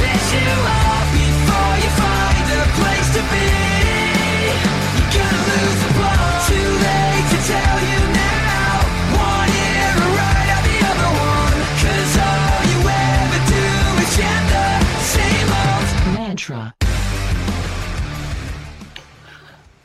that you are.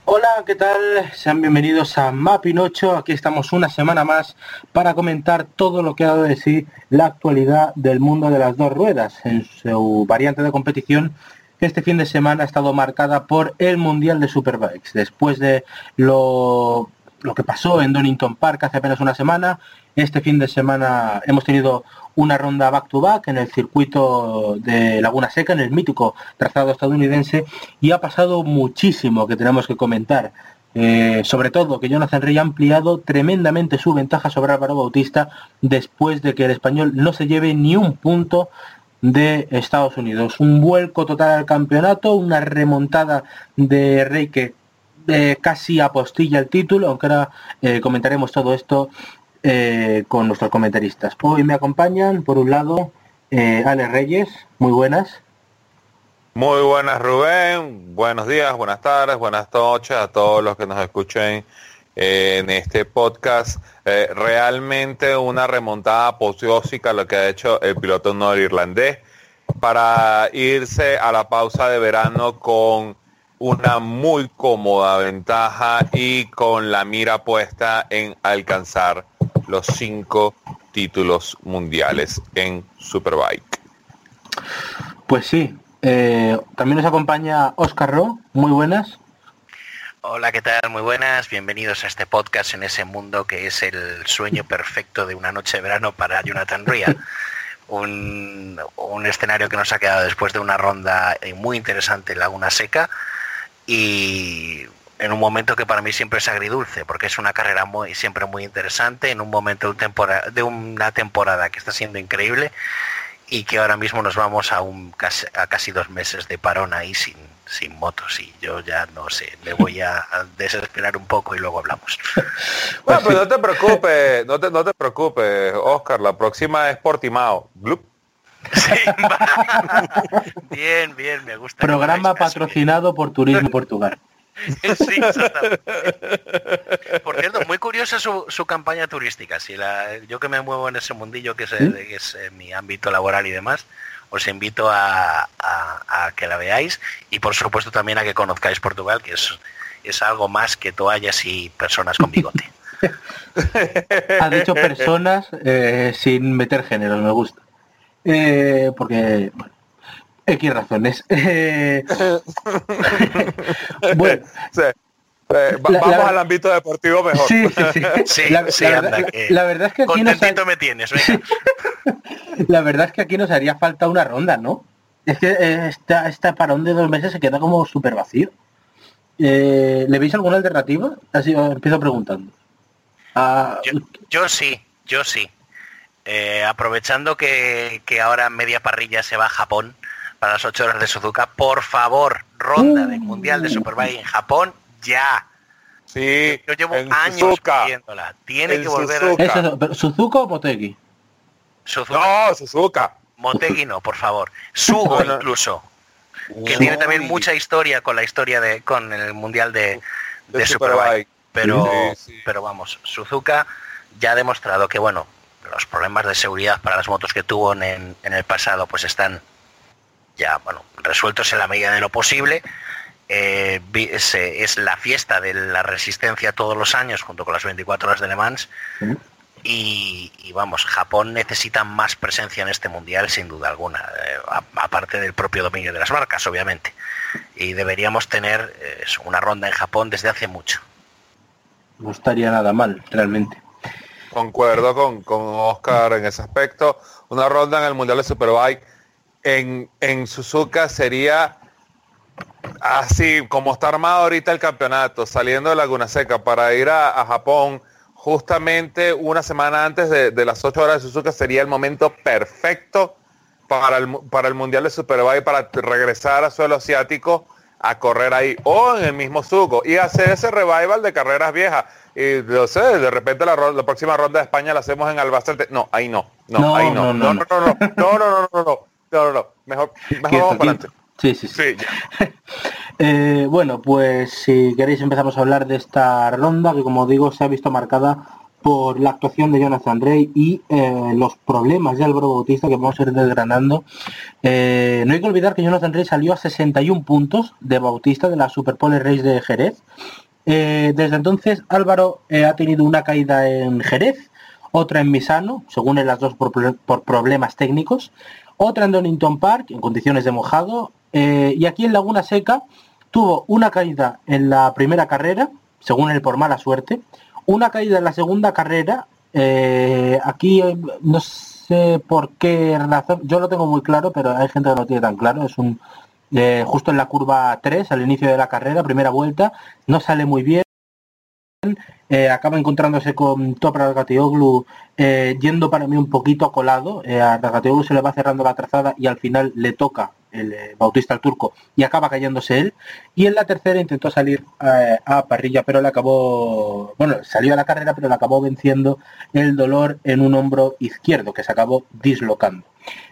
Hola, ¿qué tal? Sean bienvenidos a Mapinocho. Aquí estamos una semana más para comentar todo lo que ha dado de sí la actualidad del mundo de las dos ruedas en su variante de competición que este fin de semana ha estado marcada por el Mundial de Superbikes. Después de lo, lo que pasó en Donington Park hace apenas una semana, este fin de semana hemos tenido una ronda back-to-back en el circuito de Laguna Seca, en el mítico trazado estadounidense, y ha pasado muchísimo que tenemos que comentar. Eh, sobre todo que Jonathan Rey ha ampliado tremendamente su ventaja sobre Álvaro Bautista después de que el español no se lleve ni un punto de Estados Unidos. Un vuelco total al campeonato, una remontada de Rey que eh, casi apostilla el título, aunque ahora eh, comentaremos todo esto eh, con nuestros comentaristas. Hoy me acompañan, por un lado, eh, Ale Reyes, muy buenas. Muy buenas Rubén, buenos días, buenas tardes, buenas noches a todos los que nos escuchen en este podcast. Eh, realmente una remontada apoteósica lo que ha hecho el piloto norirlandés para irse a la pausa de verano con una muy cómoda ventaja y con la mira puesta en alcanzar los cinco títulos mundiales en Superbike. Pues sí, eh, también nos acompaña Oscar Ro, muy buenas. Hola, ¿qué tal? Muy buenas. Bienvenidos a este podcast en ese mundo que es el sueño perfecto de una noche de verano para Jonathan Ria. Un, un escenario que nos ha quedado después de una ronda eh, muy interesante en Laguna Seca y en un momento que para mí siempre es agridulce, porque es una carrera muy, siempre muy interesante, en un momento de, una temporada que está siendo increíble y que ahora mismo nos vamos a, un, a casi dos meses de parón ahí sin, sin motos y yo ya no sé, me voy a, a desesperar un poco y luego hablamos. Bueno, pero no te preocupes, no te, no te preocupes, Oscar, la próxima es Portimao. Blup. Sí, bien, bien, me gusta. Programa caso. patrocinado por Turismo Portugal. Sí. Por cierto, muy curiosa su, su campaña turística. Si la, yo que me muevo en ese mundillo que es, ¿Sí? que es eh, mi ámbito laboral y demás, os invito a, a- a que la veáis y por supuesto también a que conozcáis Portugal, que es, es algo más que toallas y personas con bigote. Ha dicho personas eh, sin meter géneros, me gusta. Eh, porque, bueno, X razones. Eh, bueno, Sí. Eh, va- La- vamos la- al ámbito deportivo mejor. sí, sí, sí. Sí, La, sí, la anda, que la verdad es que aquí nos, Contentito me tienes, venga. la verdad es que aquí nos haría falta una ronda, ¿no? Es que eh, esta, esta parón de dos meses se queda como súper vacío. Eh, ¿Le veis alguna alternativa? Así os empiezo preguntando. Ah, Yo, yo sí, yo sí. Eh, aprovechando que, que ahora media parrilla se va a Japón para las 8 horas de Suzuka, por favor, ronda del Mundial de Superbike en Japón ya. Sí, Yo llevo en años Suzuka. pidiéndola. Tiene En que volver Suzuka. pero, ¿Suzuka o Motegi? a Suzuka. No, Suzuka. Motegi no, por favor. Sugo incluso, que Uy. tiene también mucha historia con la historia de con el Mundial de, De de Superbike. Superbike. Pero, Sí, sí. pero vamos, Suzuka ya ha demostrado que bueno, los problemas de seguridad para las motos que tuvo en, en el pasado pues están ya bueno resueltos en la medida de lo posible. Eh, es, es la fiesta de la resistencia todos los años junto con las 24 horas de Le Mans Sí. y, y vamos, Japón necesita más presencia en este mundial sin duda alguna, eh, a- aparte del propio dominio de las marcas, obviamente. Y deberíamos tener eh, una ronda en Japón desde hace mucho. No estaría nada mal, realmente. Concuerdo con, con Oscar en ese aspecto. Una ronda en el Mundial de Superbike en, en Suzuka sería así como está armado ahorita el campeonato, saliendo de Laguna Seca para ir a, Japón justamente una semana antes de, de, las 8 horas de Suzuka sería el momento perfecto para el, para el Mundial de Superbike para regresar a suelo asiático a correr ahí o en el mismo Suco y hacer ese revival de carreras viejas. Y no sé, de repente la, la próxima ronda de España la hacemos en Albacete. No, ahí no. No, No, ahí no. no, No, no, no, no, no, no, no, no, no, no, no, no. Mejor, mejor Quieto, vamos para adelante. Sí, sí, sí. Sí. Eh, bueno, pues si queréis empezamos a hablar de esta ronda que como digo se ha visto marcada por la actuación de Jonathan Rey y eh, los problemas de Álvaro Bautista que vamos a ir desgranando. Eh, no hay que olvidar que Jonathan Rey salió a 61 puntos de Bautista de la Superpole Race de Jerez. Eh, desde entonces Álvaro eh, ha tenido una caída en Jerez, otra en Misano, según en las dos por, pro- por problemas técnicos, otra en Donington Park en condiciones de mojado eh, y aquí en Laguna Seca tuvo una caída en la primera carrera, según él por mala suerte, una caída en la segunda carrera, eh, aquí no sé por qué razón, yo lo tengo muy claro, pero hay gente que no lo tiene tan claro, es un justo en la curva 3, al inicio de la carrera, primera vuelta, no sale muy bien, eh, acaba encontrándose con Topra Gatioglu eh, yendo para mí un poquito colado, eh, a se le va cerrando la trazada y al final le toca el eh, Bautista al turco y acaba cayéndose él. Y en la tercera intentó salir a parrilla pero le acabó bueno salió a la carrera pero le acabó venciendo el dolor en un hombro izquierdo que se acabó dislocando.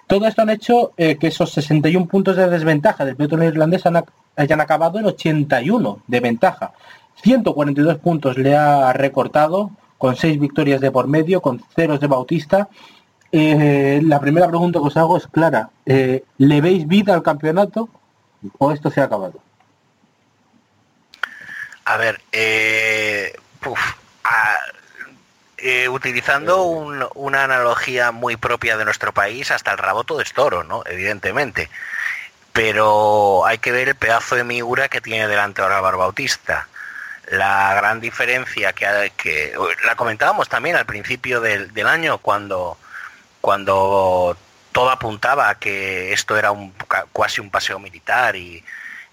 Todo esto han hecho que esos 61 puntos de desventaja del pelotón irlandés han hayan acabado en 81 de ventaja 142 puntos le ha recortado con 6 victorias de por medio con ceros de Bautista eh, la primera pregunta que os hago es clara. Eh, ¿Le veis vida al campeonato o esto se ha acabado? A ver, eh, eh, utilizando un- una analogía muy propia de nuestro país, hasta el rabo todo es toro, ¿no? Evidentemente. Pero hay que ver el pedazo de miura que tiene delante ahora Álvaro Bautista. La gran diferencia que, que la comentábamos también al principio del, del año cuando, cuando todo apuntaba a que esto era un, ca- casi un paseo militar y,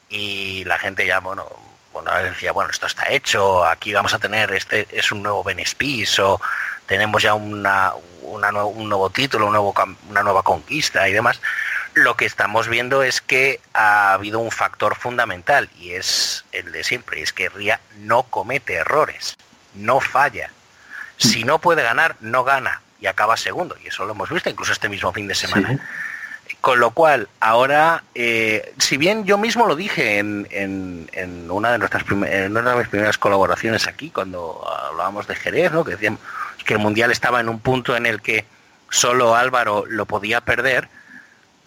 y la gente ya, bueno, bueno, decía, bueno, esto está hecho, aquí vamos a tener, este es un nuevo Benespis o tenemos ya una, una un nuevo título, un nuevo, una nueva conquista y demás. Lo que estamos viendo es que ha habido un factor fundamental y es el de siempre, es que Ría no comete errores, no falla. Si no puede ganar, no gana y acaba segundo. Y eso lo hemos visto incluso este mismo fin de semana. Sí. Con lo cual, ahora, eh, si bien yo mismo lo dije en, en- en una de nuestras en una de mis primeras colaboraciones aquí, cuando hablábamos de Jerez, ¿no? que decíamos que el Mundial estaba en un punto en el que solo Álvaro lo podía perder,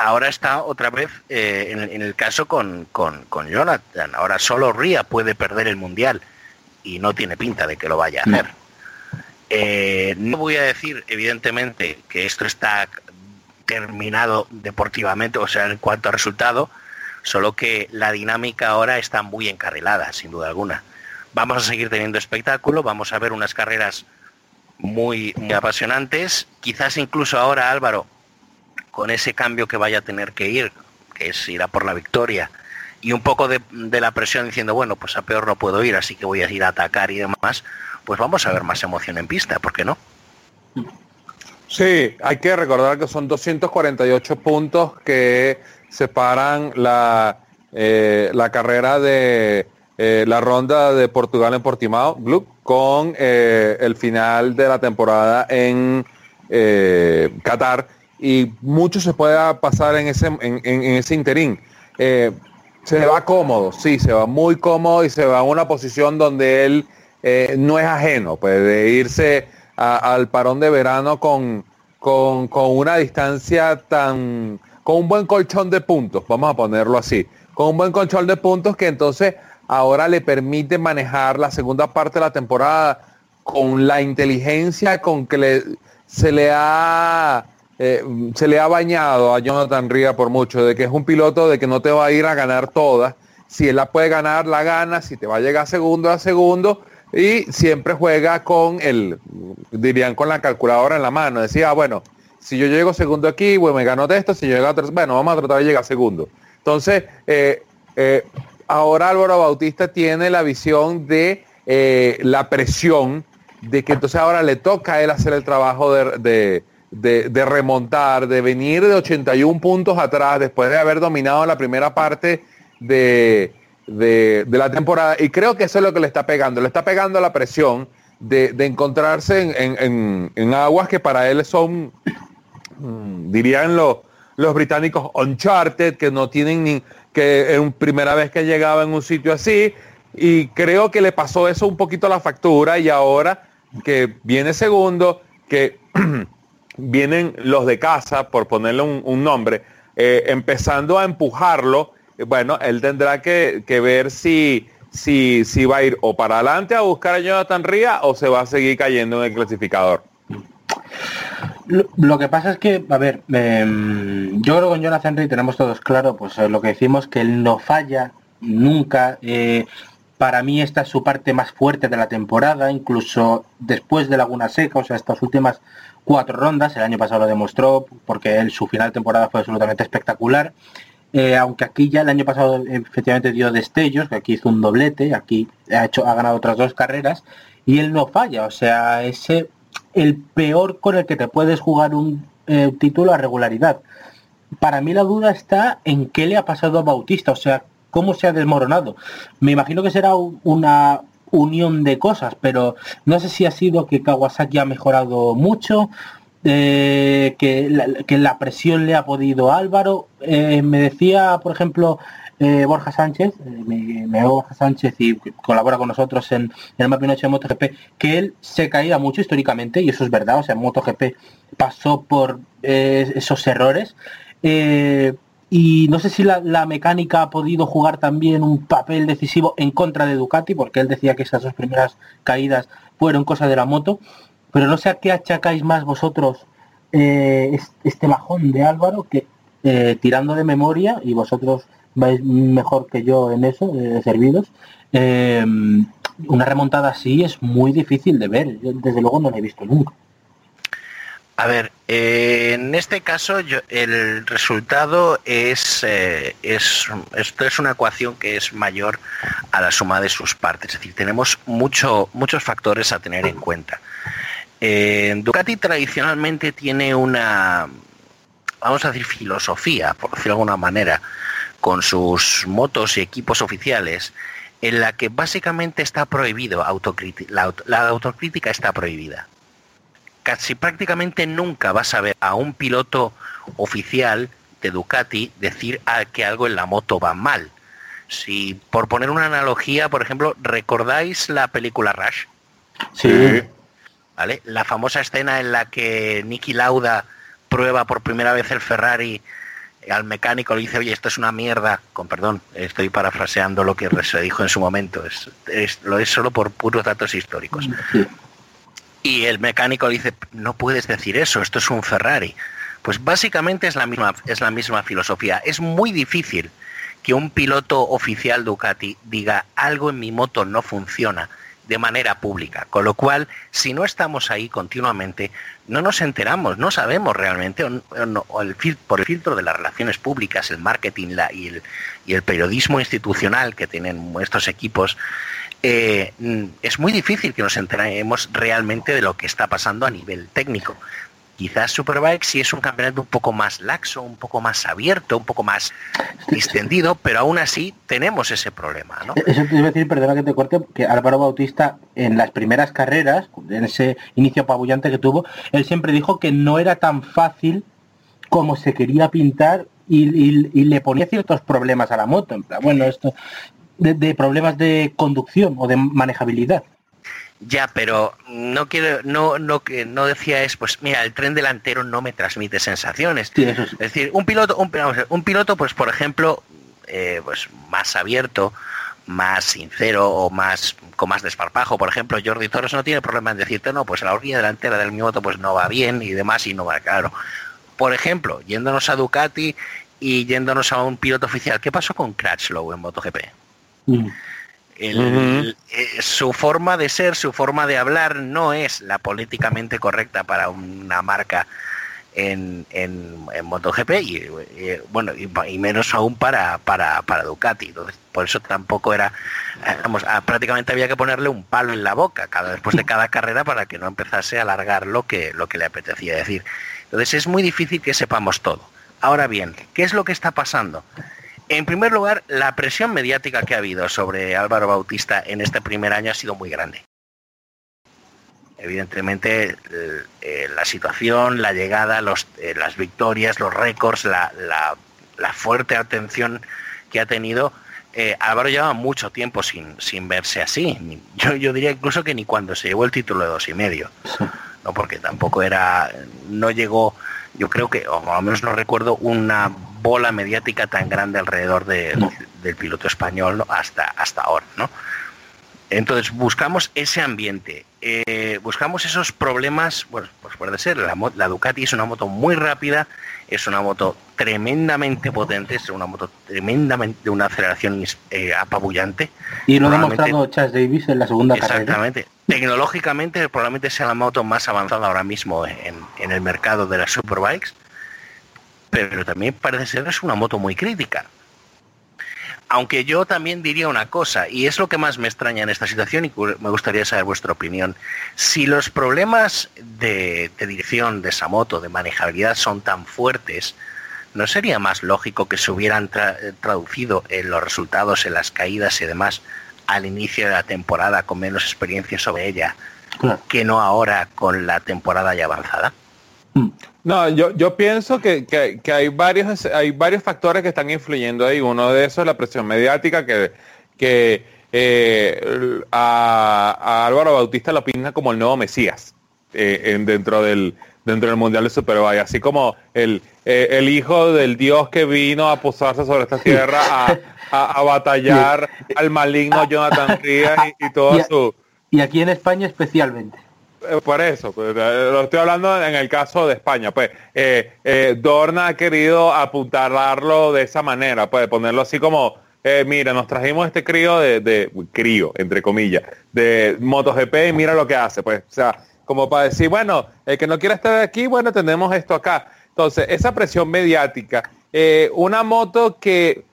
ahora está otra vez eh, en, en el caso con, con, con Jonathan. Ahora solo Ría puede perder el Mundial y no tiene pinta de que lo vaya a No. hacer. Eh, no voy a decir, evidentemente, que esto está terminado deportivamente, o sea, en cuanto a resultado, solo que la dinámica ahora está muy encarrilada, sin duda alguna. Vamos a seguir teniendo espectáculo, vamos a ver unas carreras muy, muy apasionantes, quizás incluso ahora Álvaro, con ese cambio que vaya a tener que ir, que es ir a por la victoria, y un poco de, de la presión diciendo, bueno, pues a peor no puedo ir, así que voy a ir a atacar y demás, pues vamos a ver más emoción en pista, ¿por qué no? Sí, hay que recordar que son 248 puntos que separan la, eh, la carrera de eh, la ronda de Portugal en Portimao Club con eh, el final de la temporada en eh, Qatar y mucho se puede pasar en ese, en, ese interín. Eh, se va cómodo, sí, se va muy cómodo y se va a una posición donde él eh, no es ajeno, pues de irse al parón de verano con, con, con una distancia tan, con un buen colchón de puntos, vamos a ponerlo así, con un buen colchón de puntos que entonces ahora le permite manejar la segunda parte de la temporada con la inteligencia con que le, se le ha eh, se le ha bañado a Jonathan Ría por mucho, de que es un piloto de que no te va a ir a ganar todas. Si él la puede ganar, la gana. Si te va a llegar segundo, a segundo. Y siempre juega con el, dirían con la calculadora en la mano. Decía, ah, bueno, si yo llego segundo aquí, bueno, me ganó de esto, si yo llego a tercero, bueno, vamos a tratar de llegar segundo. Entonces, eh, eh, ahora Álvaro Bautista tiene la visión de la presión de que entonces ahora le toca a él hacer el trabajo de, de, remontar, de venir de 81 puntos atrás después de haber dominado la primera parte de, de, la temporada. Y creo que eso es lo que le está pegando. Le está pegando la presión de, encontrarse en, en, en, aguas que para él son, mm, dirían los, los británicos, uncharted, que no tienen ni, que es primera vez que llegaba en un sitio así. Y creo que le pasó eso un poquito a la factura y ahora que viene segundo, que vienen los de casa, por ponerle un, nombre, eh, empezando a empujarlo, bueno, él tendrá que, que ver si, si, si, va a ir o para adelante a buscar a Jonathan Ría o se va a seguir cayendo en el clasificador. Lo, que pasa es que, a ver, em, yo creo que con Jonathan Ría tenemos todos claro, pues lo que decimos, que él no falla nunca. Para mí esta es su parte más fuerte de la temporada, incluso después de Laguna Seca, o sea, estas últimas cuatro rondas, el año pasado lo demostró, porque él, su final de temporada fue absolutamente espectacular. Eh, aunque aquí ya el año pasado efectivamente dio destellos, que aquí hizo un doblete, aquí ha hecho, ha ganado otras dos carreras, y él no falla, o sea, ese el peor con el que te puedes jugar un eh, título a regularidad. Para mí la duda está en qué le ha pasado a Bautista, o sea, cómo se ha desmoronado. Me imagino que será una unión de cosas, pero no sé si ha sido que Kawasaki ha mejorado mucho, eh, que, la, presión le ha podido Álvaro. Eh, me decía, por ejemplo, eh, Borja Sánchez, me, me Borja Sánchez y colabora con nosotros en, el Map de MotoGP, que él se caía mucho históricamente, y eso es verdad, o sea, MotoGP pasó por esos errores. Y no sé si la, mecánica ha podido jugar también un papel decisivo en contra de Ducati, porque él decía que esas dos primeras caídas fueron cosa de la moto. Pero no sé a qué achacáis más vosotros eh, este bajón de Álvaro, que eh, tirando de memoria, y vosotros vais mejor que yo en eso, de servidos, eh, una remontada así es muy difícil de ver. desde luego no la he visto nunca. A ver, eh, en este caso el resultado es, eh, es, esto es una ecuación que es mayor a la suma de sus partes. Es decir, tenemos mucho, muchos factores a tener en cuenta. Eh, Ducati tradicionalmente tiene una, vamos a decir, filosofía, por decirlo de alguna manera, con sus motos y equipos oficiales, en la que básicamente está prohibido la autocrítica está prohibida casi prácticamente nunca vas a ver a un piloto oficial de Ducati decir que algo en la moto va mal. Si, por poner una analogía, por ejemplo, ¿recordáis la película Rush? Sí. ¿Vale? La famosa escena en la que Nicky Lauda prueba por primera vez el Ferrari al mecánico le dice, oye, esto es una mierda, con perdón, estoy parafraseando lo que se dijo en su momento, es, lo es solo por puros datos históricos. Y el mecánico le dice, no puedes decir eso, esto es un Ferrari. Pues básicamente es la misma, es la misma filosofía. Es muy difícil que un piloto oficial Ducati diga algo en mi moto no funciona de manera pública. Con lo cual, si no estamos ahí continuamente, no nos enteramos, no sabemos realmente, o, por el filtro de las relaciones públicas, el marketing y, el, y el periodismo institucional que tienen estos equipos, eh, mm, es muy difícil que nos enteremos realmente de lo que está pasando a nivel técnico. Quizás Superbike sí es un campeonato un poco más laxo, un poco más abierto, un poco más extendido, pero aún así tenemos ese problema. ¿no? Eso te iba a decir, perdona que te corte, que Álvaro Bautista en las primeras carreras, en ese inicio apabullante que tuvo, él siempre dijo que no era tan fácil como se quería pintar y, y, le ponía ciertos problemas a la moto. En plan, bueno, esto de, problemas de conducción o de manejabilidad. Ya, pero no quiero, no, no que no decía es, pues mira, el tren delantero no me transmite sensaciones. Es decir, un piloto, un, un, piloto, pues por ejemplo, eh, pues más abierto, más sincero o más con más desparpajo. Por ejemplo, Jordi Torres no tiene problema en decirte, no, pues la horquilla delantera del mi moto pues no va bien y demás y no va claro. Por ejemplo, yéndonos a Ducati y yéndonos a un piloto oficial, ¿qué pasó con Crutchlow en MotoGP? Mm. Eh, su forma de ser, su forma de hablar no es la políticamente correcta para una marca en, en, MotoGP y, bueno y, menos aún para, para, para Ducati. Entonces, por eso tampoco era, vamos, a- prácticamente había que ponerle un palo en la boca cada después de cada carrera para que no empezase a alargar lo que, lo que le apetecía decir. Entonces es muy difícil que sepamos todo. Ahora bien, ¿qué es lo que está pasando? En primer lugar, la presión mediática que ha habido sobre Álvaro Bautista en este primer año ha sido muy grande. Evidentemente, eh, la situación, la llegada, los, eh, las victorias, los récords, la, la- la fuerte atención que ha tenido, eh, Álvaro lleva mucho tiempo sin, sin verse así. Yo diría incluso que ni cuando se llevó el título de dos y medio, ¿no? porque tampoco era, no llegó, yo creo que, o al menos no recuerdo, una bola mediática tan grande alrededor de- No. del piloto español ¿no? hasta, hasta ahora, ¿no? Entonces buscamos ese ambiente, eh, buscamos esos problemas, bueno, pues puede ser, la, la Ducati es una moto muy rápida, es una moto tremendamente potente, es una moto tremendamente de una aceleración eh, apabullante. Y lo ha demostrado Chas Davis en la segunda carrera. Exactamente. Tecnológicamente probablemente sea la moto más avanzada ahora mismo en, en el mercado de las superbikes, pero también parece ser es una moto muy crítica. Aunque yo también diría una cosa, y es lo que más me extraña en esta situación y me gustaría saber vuestra opinión. Si los problemas de, de dirección de esa moto, de manejabilidad, son tan fuertes, ¿no sería más lógico que se hubieran tra- eh, traducido en los resultados, en las caídas y demás, al inicio de la temporada con menos experiencia sobre ella, Claro. que no ahora con la temporada ya avanzada? No, yo, yo pienso que, que- que hay varios hay varios factores que están influyendo ahí. Uno de esos es la presión mediática que, que eh, a, a Álvaro Bautista lo pinta como el nuevo Mesías eh, en- dentro del dentro del Mundial de Superbike, así como el, eh, el hijo del Dios que vino a posarse sobre esta tierra a, a- a batallar al maligno Jonathan Rías y, y toda Y a- su Y aquí en España especialmente. Eh, Por eso, pues, eh, lo estoy hablando en el caso de España. Pues eh, Dorna ha querido apuntalarlo de esa manera, pues ponerlo así como, mira, nos trajimos este crío de, crío, entre comillas, de MotoGP y mira lo que hace. Pues, o sea, como para decir, bueno, el que no quiera estar aquí, bueno, tenemos esto acá. Entonces, esa presión mediática, una moto que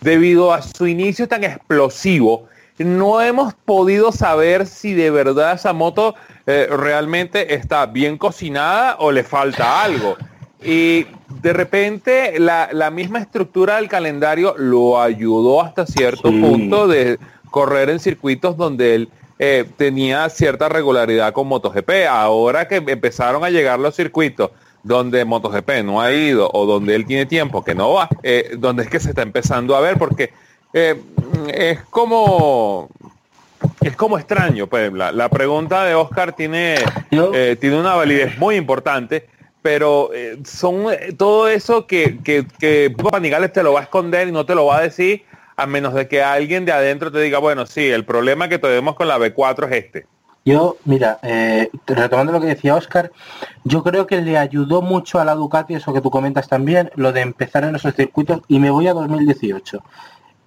debido a su inicio tan explosivo, no hemos podido saber si de verdad esa moto eh, realmente está bien cocinada o le falta algo. Y de repente la, la misma estructura del calendario lo ayudó hasta cierto Sí. punto de correr en circuitos donde él eh, tenía cierta regularidad con MotoGP. Ahora que empezaron a llegar los circuitos donde MotoGP no ha ido o donde él tiene tiempo que no va, eh, donde es que se está empezando a ver porque eh, es como es como extraño pues la, la pregunta de Oscar tiene eh, tiene una validez muy importante pero eh, son todo eso que, que, que Panigales te lo va a esconder y no te lo va a decir a menos de que alguien de adentro te diga bueno sí el problema que tenemos con la B4 es este Yo, mira, eh, retomando lo que decía Oscar, yo creo que le ayudó mucho a la Ducati, eso que tú comentas también, lo de empezar en esos circuitos, y me voy a 2018.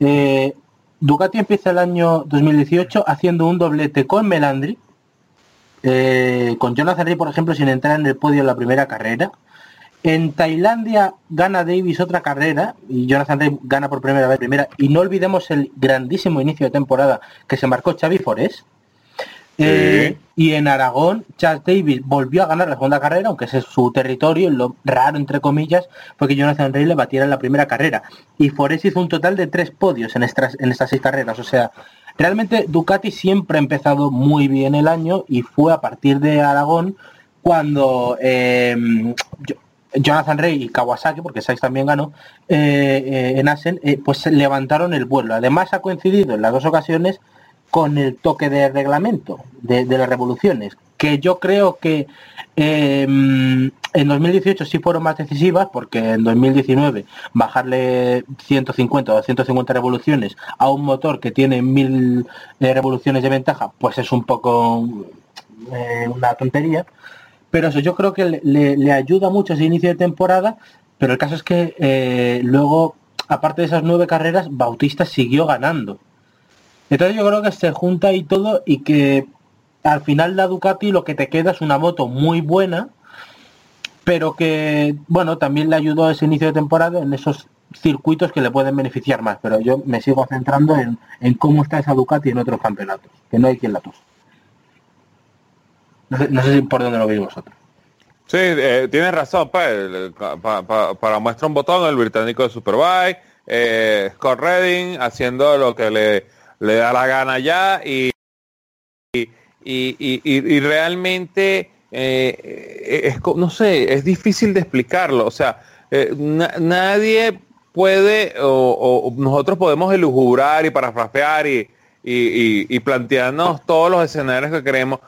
Eh, Ducati empieza el año 2018 haciendo un doblete con Melandri, eh, con Jonathan Ray, por ejemplo, sin entrar en el podio en la primera carrera. En Tailandia gana Davis otra carrera y Jonathan Ray gana por primera vez primera. Y no olvidemos el grandísimo inicio de temporada que se marcó Xavi Forés. Y en Aragón, Charles Davis volvió a ganar la segunda carrera, aunque ese es su territorio, lo raro entre comillas, fue que Jonathan Ray le batiera en la primera carrera. Y Forés hizo un total de tres podios en estas, en estas seis carreras. O sea, realmente Ducati siempre ha empezado muy bien el año y fue a partir de Aragón cuando eh, Jonathan Ray y Kawasaki, porque Sykes también ganó, eh, eh, en Asen, eh, pues levantaron el vuelo. Además ha coincidido en las dos ocasiones con el toque de reglamento de, las revoluciones, que yo creo que eh, en 2018 sí fueron más decisivas, porque en 2019 bajarle 150 o 250 revoluciones a un motor que tiene 1000 eh, revoluciones de ventaja, pues es un poco eh, una tontería. Pero eso yo creo que le- le ayuda mucho ese inicio de temporada, pero el caso es que eh, luego, aparte de esas nueve carreras, Bautista siguió ganando. Entonces yo creo que se junta ahí todo y que al final la Ducati lo que te queda es una moto muy buena pero que, bueno, también le ayudó ese inicio de temporada en esos circuitos que le pueden beneficiar más, pero yo me sigo centrando en, cómo está esa Ducati en otros campeonatos, que no hay quien la tose. No sé, si por dónde lo veis vosotros. Sí, eh, tienes razón, pues, para muestra un botón, el británico de Superbike, eh, Scott Redding haciendo lo que le, le da la gana ya y, y, y- y- realmente, eh, es, no sé, es difícil de explicarlo, o sea, eh, na- nadie puede, o, o nosotros podemos elujubrar y parafrasear y, y, plantearnos todos los escenarios que queremos,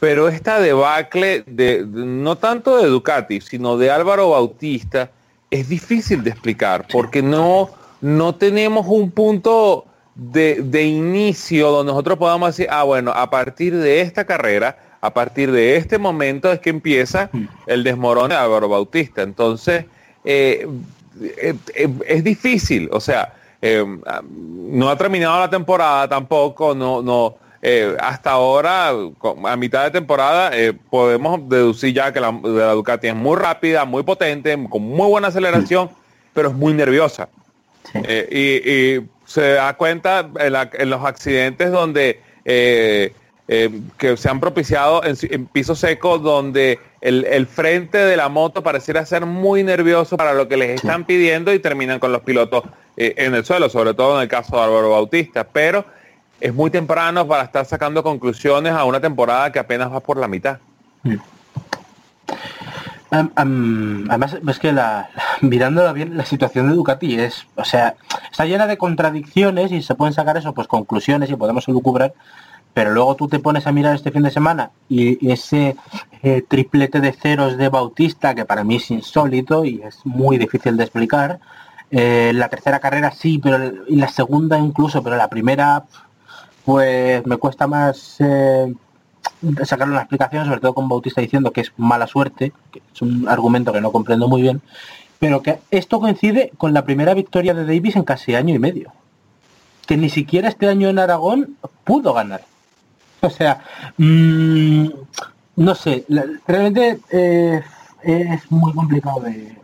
pero esta debacle de, de- no tanto de Ducati, sino de Álvaro Bautista, es difícil de explicar, porque no, no tenemos un punto de, de inicio donde nosotros podamos decir, ah, bueno, a partir de esta carrera, a partir de este momento es que empieza el desmorón de Álvaro Bautista. Entonces, eh, eh, eh, es difícil, o sea, no ha terminado la temporada tampoco, no, no, hasta ahora, a mitad de temporada, podemos deducir ya que la, la Ducati es muy rápida, muy potente, con muy buena aceleración, pero es muy nerviosa. Sí. Y, y se da cuenta en, la- en los accidentes donde eh, eh, que se han propiciado en, en piso seco donde el, el frente de la moto pareciera ser muy nervioso para lo que les están pidiendo y terminan con los pilotos eh, en el suelo, sobre todo en el caso de Álvaro Bautista. Pero es muy temprano para estar sacando conclusiones a una temporada que apenas va por la mitad. Además, es que la, la- mirándola bien, la situación de Ducati es, o sea, está llena de contradicciones y se pueden sacar eso, pues conclusiones y podemos elucubrar, pero luego tú te pones a mirar este fin de semana y, ese eh, triplete de ceros de Bautista, que para mí es insólito y es muy difícil de explicar, eh, la tercera carrera sí, pero la segunda incluso, pero la primera, pues me cuesta más eh, sacarle una explicación, sobre todo con Bautista diciendo que es mala suerte, que es un argumento que no comprendo muy bien, pero que esto coincide con la primera victoria de Davis en casi año y medio. Que ni siquiera este año en Aragón pudo ganar. O sea, mm, no sé, realmente eh, es muy complicado de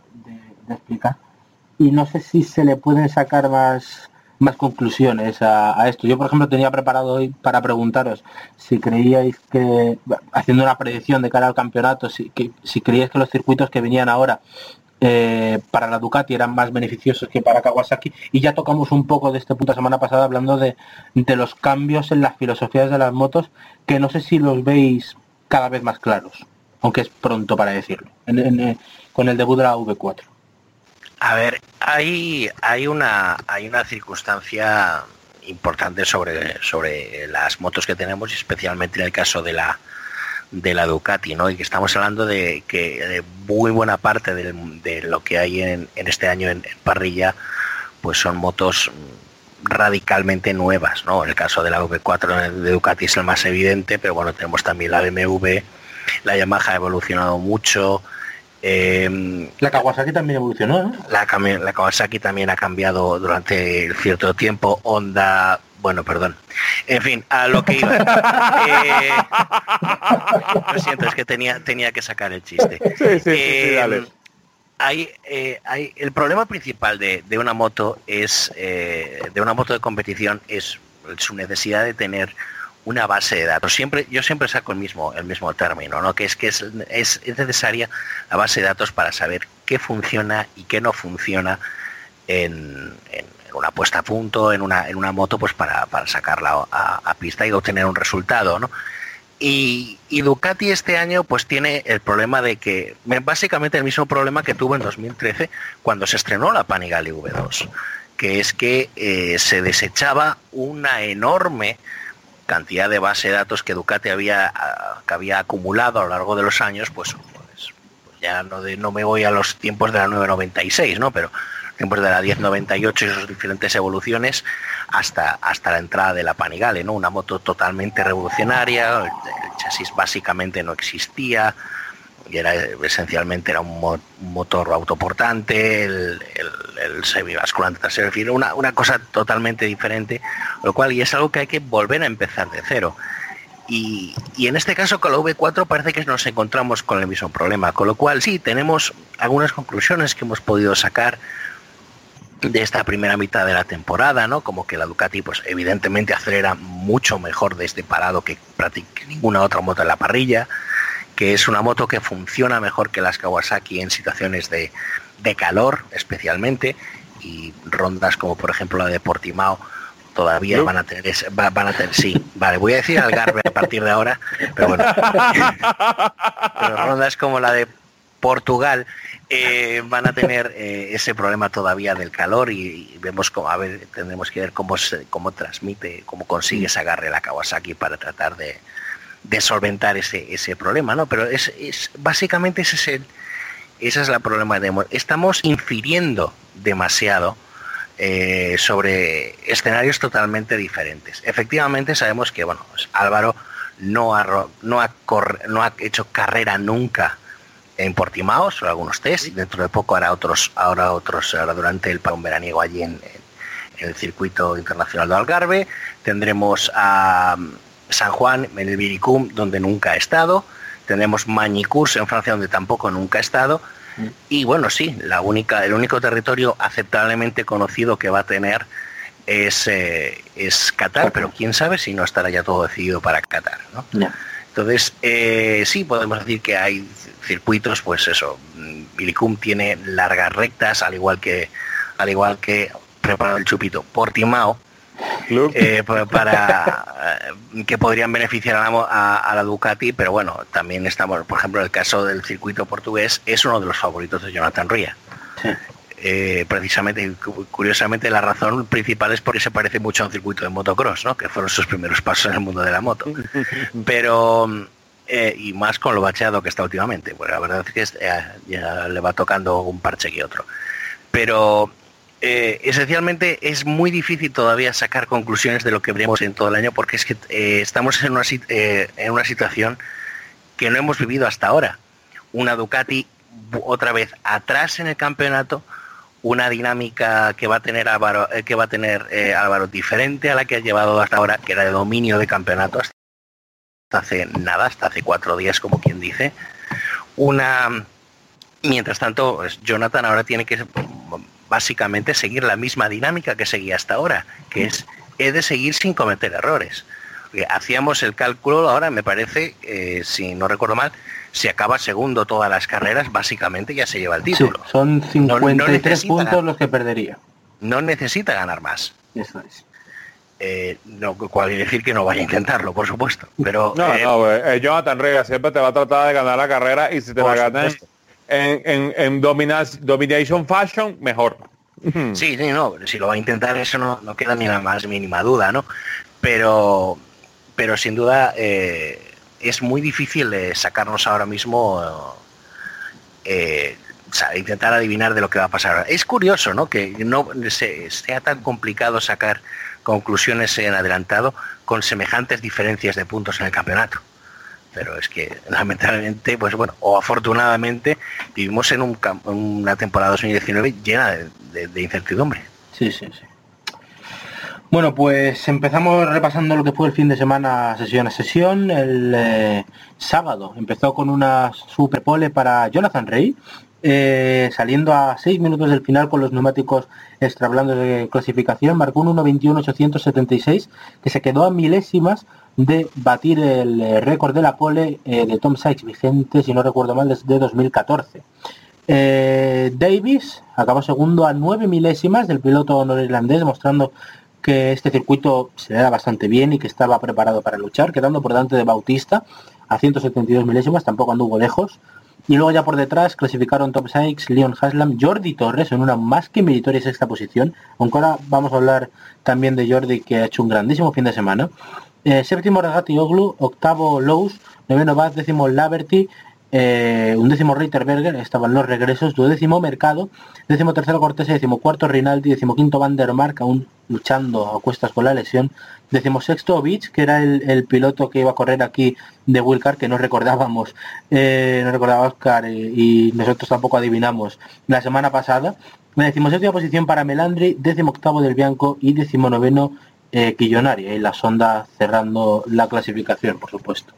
explicar. Y no sé si se le pueden sacar más, más conclusiones a, esto. Yo, por ejemplo, tenía preparado hoy para preguntaros si creíais que, haciendo una predicción de cara al campeonato, si, que, si creíais que los circuitos que venían ahora eh, para la Ducati eran más beneficiosos que para Kawasaki. Y ya tocamos un poco de este punto semana pasada hablando de, de los cambios en las filosofías de las motos, que no sé si los veis cada vez más claros, aunque es pronto para decirlo, en, eh, con el debut de la V4. A ver, hay, hay, una, hay una circunstancia importante sobre, sobre las motos que tenemos especialmente en el caso de la, de la Ducati, ¿no? Y que estamos hablando de que muy buena parte de lo que hay en, en este año en, en parrilla, pues son motos radicalmente nuevas, ¿no? En el caso de la V4 de Ducati es el más evidente, pero bueno, tenemos también la BMW, la Yamaha ha evolucionado mucho, em, La Kawasaki también evolucionó, ¿no? la, la Kawasaki también ha cambiado durante cierto tiempo. Honda, bueno, perdón. En fin, a lo que iba. Eh, lo siento, es que tenía, tenía que sacar el chiste. Sí, sí, sí, sí, dale. hay, eh, hay- el problema principal de, de una moto es eh, de una moto de competición es su necesidad de tener una base de datos. Yo siempre saco el mismo, término, ¿no? Que es que es, es, es necesaria la base de datos para saber qué funciona y qué no funciona en, una puesta a punto, en una, en una moto, pues para, sacarla a, pista y obtener un resultado, y Ducati este año pues tiene el problema de que, básicamente el mismo problema que tuvo en 2013 cuando se estrenó la Panigale V2, que es que eh, se desechaba una enorme cantidad de base de datos que Ducati había, que había acumulado a lo largo de los años, pues, pues, pues ya no, de- no me voy a los tiempos de la 996, ¿no? Pero tiempos de la 1098 y sus diferentes evoluciones hasta, hasta la entrada de la Panigale, ¿no? Una moto totalmente revolucionaria, el chasis básicamente no existía, y era esencialmente era un, mo- un motor autoportante, el, el, semibasculante trasero, en fin, una, una cosa totalmente diferente, lo cual y es algo que hay que volver a empezar de cero. Y, y en este caso con la V4 parece que nos encontramos con el mismo problema, con lo cual sí, tenemos algunas conclusiones que hemos podido sacar de esta primera mitad de la temporada, ¿no? Como que la Ducati, pues evidentemente acelera mucho mejor desde parado que prácticamente ninguna otra moto en la parrilla, que es una moto que funciona mejor que las Kawasaki en situaciones de, de calor, especialmente, y rondas como por ejemplo la de Portimao todavía ¿No? van a tener ese- va- van a tener sí vale voy a decir Algarve a partir de ahora pero bueno pero rondas como la de Portugal eh, van a tener eh, ese problema todavía del calor y, y vemos cómo a ver tendremos que ver cómo se, cómo transmite cómo consigue ese agarre la Kawasaki para tratar de, de solventar ese, ese problema no pero es, es básicamente ese es el esa es la problema de estamos infiriendo demasiado eh, sobre escenarios totalmente diferentes. Efectivamente sabemos que bueno, pues Álvaro no ha, no, ha hecho carrera nunca en Portimao, solo algunos test, y dentro de poco hará otros, ahora otros, ahora durante el parón veraniego allí en, el circuito internacional de Algarve. Tendremos a San Juan en el Viricum, donde nunca ha estado. Tendremos Mañicurs en Francia, donde tampoco nunca ha estado. Y bueno, sí, la única, el único territorio aceptablemente conocido que va a tener es, eh, es Qatar, pero quién sabe si no estará ya todo decidido para Qatar. Entonces, eh, sí, podemos decir que hay circuitos, pues eso, mm, Vilicum tiene largas rectas, al igual que, al igual que preparado el chupito, Portimao. Eh, pa- para eh, que podrían beneficiar a la, mo- a- a la Ducati, pero bueno, también estamos, por ejemplo, el caso del circuito portugués es uno de los favoritos de Jonathan Ría. Sí. Eh, precisamente, cu- curiosamente, la razón principal es porque se parece mucho a un circuito de motocross, ¿no? que fueron sus primeros pasos en el mundo de la moto. Pero, eh, y más con lo bacheado que está últimamente, pues la verdad es que ya le va tocando un parche que otro. Pero eh, esencialmente es muy difícil todavía sacar conclusiones de lo que veremos en todo el año porque es que eh, estamos en una, eh, en una situación que no hemos vivido hasta ahora. Una Ducati otra vez atrás en el campeonato, una dinámica que va a tener Álvaro, eh, que va a tener Álvaro diferente a la que ha llevado hasta ahora, que era de dominio de campeonato hasta hace nada, hasta hace cuatro días, como quien dice. Una mientras tanto, pues, Jonathan ahora tiene que básicamente seguir la misma dinámica que seguía hasta ahora, que es he de seguir sin cometer errores. Porque Hacíamos el cálculo ahora, me parece, eh, si no recuerdo mal, si acaba segundo todas las carreras, básicamente ya se lleva el Sí, título. son no 53 necesita puntos ganar. los que perdería. No necesita ganar más. Eso es. Eh, no, cual quiere decir que no vaya a intentarlo, por supuesto. Pero No, eh, no. Eh, Jonathan Rega siempre te va a tratar de ganar la carrera y si te la ganan supuesto. En, en, en dominas- domination fashion, mejor. Sí, sí, no, si lo va a intentar eso no, no queda ni la más mínima duda, ¿no? Pero, pero sin duda eh, es muy difícil eh, sacarnos ahora mismo, eh, o intentar adivinar de lo que va a pasar. Es curioso, ¿no? Que no se- sea tan complicado sacar conclusiones en adelantado con semejantes diferencias de puntos en el campeonato. Pero es que lamentablemente, pues bueno, o afortunadamente, vivimos en un una temporada 2019 llena de, incertidumbre. Sí, sí, sí. Bueno, pues empezamos repasando lo que fue el fin de semana sesión a sesión. El eh, sábado empezó con una super pole para Jonathan Rey, eh, saliendo a 6 minutos del final con los neumáticos extra blandos de clasificación, marcó un 1.21.876 que se quedó a milésimas de batir el eh, récord de la pole eh, de Tom Sykes, vigente, si no recuerdo mal, desde 2014. Eh, Davis acabó segundo a 9 milésimas del piloto norirlandés, mostrando que este circuito se le da bastante bien y que estaba preparado para luchar, quedando por delante de Bautista a 172 milésimas, tampoco anduvo lejos. Y luego ya por detrás clasificaron Tom Sykes, Leon Haslam, Jordi Torres en una más que meritoria sexta posición, aunque ahora vamos a hablar también de Jordi que ha hecho un grandísimo fin de semana. Eh, séptimo Regati Oglu, octavo Lowe's, noveno Baz, décimo Laverty, eh, un décimo Reiterberger, estaban los regresos, duodécimo Mercado, décimo tercero Cortés, décimo cuarto Rinaldi, décimo quinto Van aún luchando a cuestas con la lesión, décimo sexto Beach, que era el, piloto que iba a correr aquí de Wilcar, que no recordábamos, eh, no recordaba Oscar eh, y nosotros tampoco adivinamos la semana pasada, la posición para Melandri, décimo octavo del Bianco y décimo noveno eh, Quillonaria y la sonda cerrando la clasificación, por supuesto.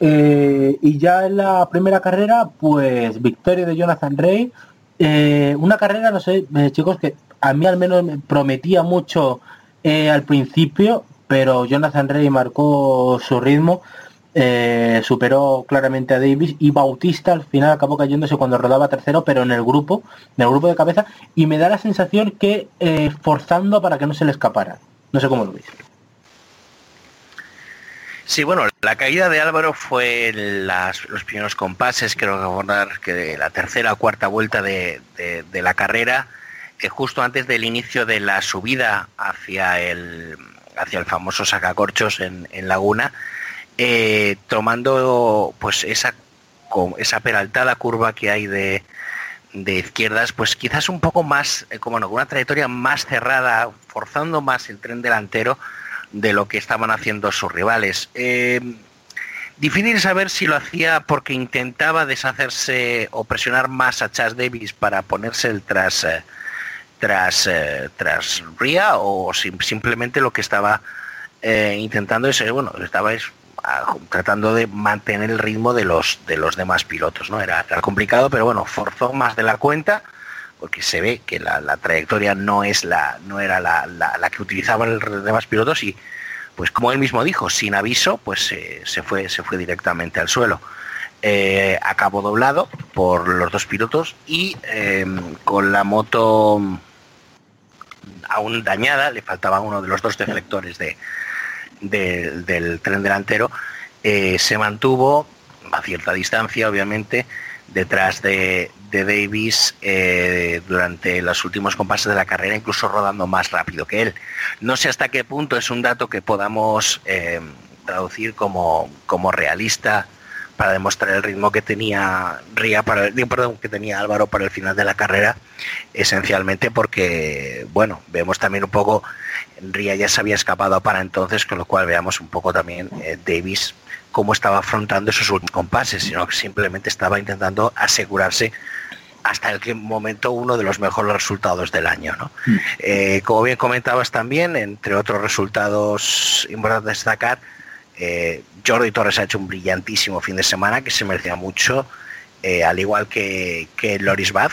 Eh, y ya en la primera carrera, pues victoria de Jonathan Rey. Eh, una carrera, no sé, eh, chicos, que a mí al menos me prometía mucho al principio, pero Jonathan Rey marcó su ritmo, superó claramente a Davis y Bautista al final acabó cayéndose cuando rodaba tercero, pero en el grupo, en el grupo de cabeza, y me da la sensación que forzando para que no se le escapara. No sé cómo lo veis. Sí, bueno, la caída de Álvaro fue los primeros compases, creo que recordar que la tercera o cuarta vuelta de, de- la carrera, que justo antes del inicio de la subida hacia el, hacia el famoso sacacorchos en, Laguna, eh, tomando pues esa, esa peraltada curva que hay de, de izquierdas, pues quizás un poco más, eh, como no, una trayectoria más cerrada, forzando más el tren delantero de lo que estaban haciendo sus rivales. Eh, difícil saber si lo hacía porque intentaba deshacerse o presionar más a Chas Davis para ponerse el tras eh, tras eh, tras Ria o sim- simplemente lo que estaba intentando es bueno estaba es, tratando de mantener el ritmo de los de los demás pilotos no era, era complicado pero bueno forzó más de la cuenta porque se ve que la, trayectoria no es la no era la, la- que utilizaban los demás pilotos y pues como él mismo dijo sin aviso pues eh, se fue se fue directamente al suelo. Eh, acabó doblado por los dos pilotos y eh, con la moto aún dañada le faltaba uno de los dos deflectores de, de- del tren delantero eh, se mantuvo a cierta distancia obviamente detrás de, de Davis eh, durante los últimos compases de la carrera, incluso rodando más rápido que él. No sé hasta qué punto es un dato que podamos eh, traducir como, como realista para demostrar el ritmo que tenía Ría para el, perdón, que tenía Álvaro para el final de la carrera, esencialmente porque, bueno, vemos también un poco, Ría ya se había escapado para entonces, con lo cual veamos un poco también eh, Davis cómo estaba afrontando esos últimos compases, sino que simplemente estaba intentando asegurarse hasta el momento uno de los mejores resultados del año. ¿no? Eh, como bien comentabas también, entre otros resultados importantes destacar, eh, Jordi Torres ha hecho un brillantísimo fin de semana que se merecía mucho, eh, al igual que, que Loris Baz,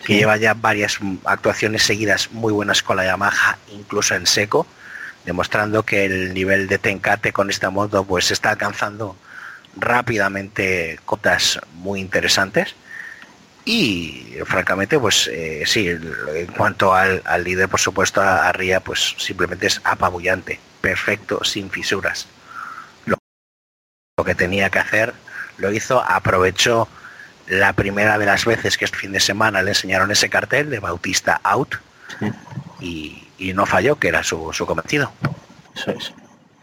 que Sí. lleva ya varias mm, actuaciones seguidas muy buenas con la Yamaha, incluso en seco, demostrando que el nivel de Tencate con esta moto pues está alcanzando rápidamente cotas muy interesantes. Y francamente, pues eh, sí, en cuanto al, al líder, por supuesto, a, a Ría, pues simplemente es apabullante, perfecto, sin fisuras. Lo, lo que tenía que hacer lo hizo, aprovechó la primera de las veces que este fin de semana le enseñaron ese cartel de Bautista Out Sí, y, y no falló, que era su, su cometido. eso es.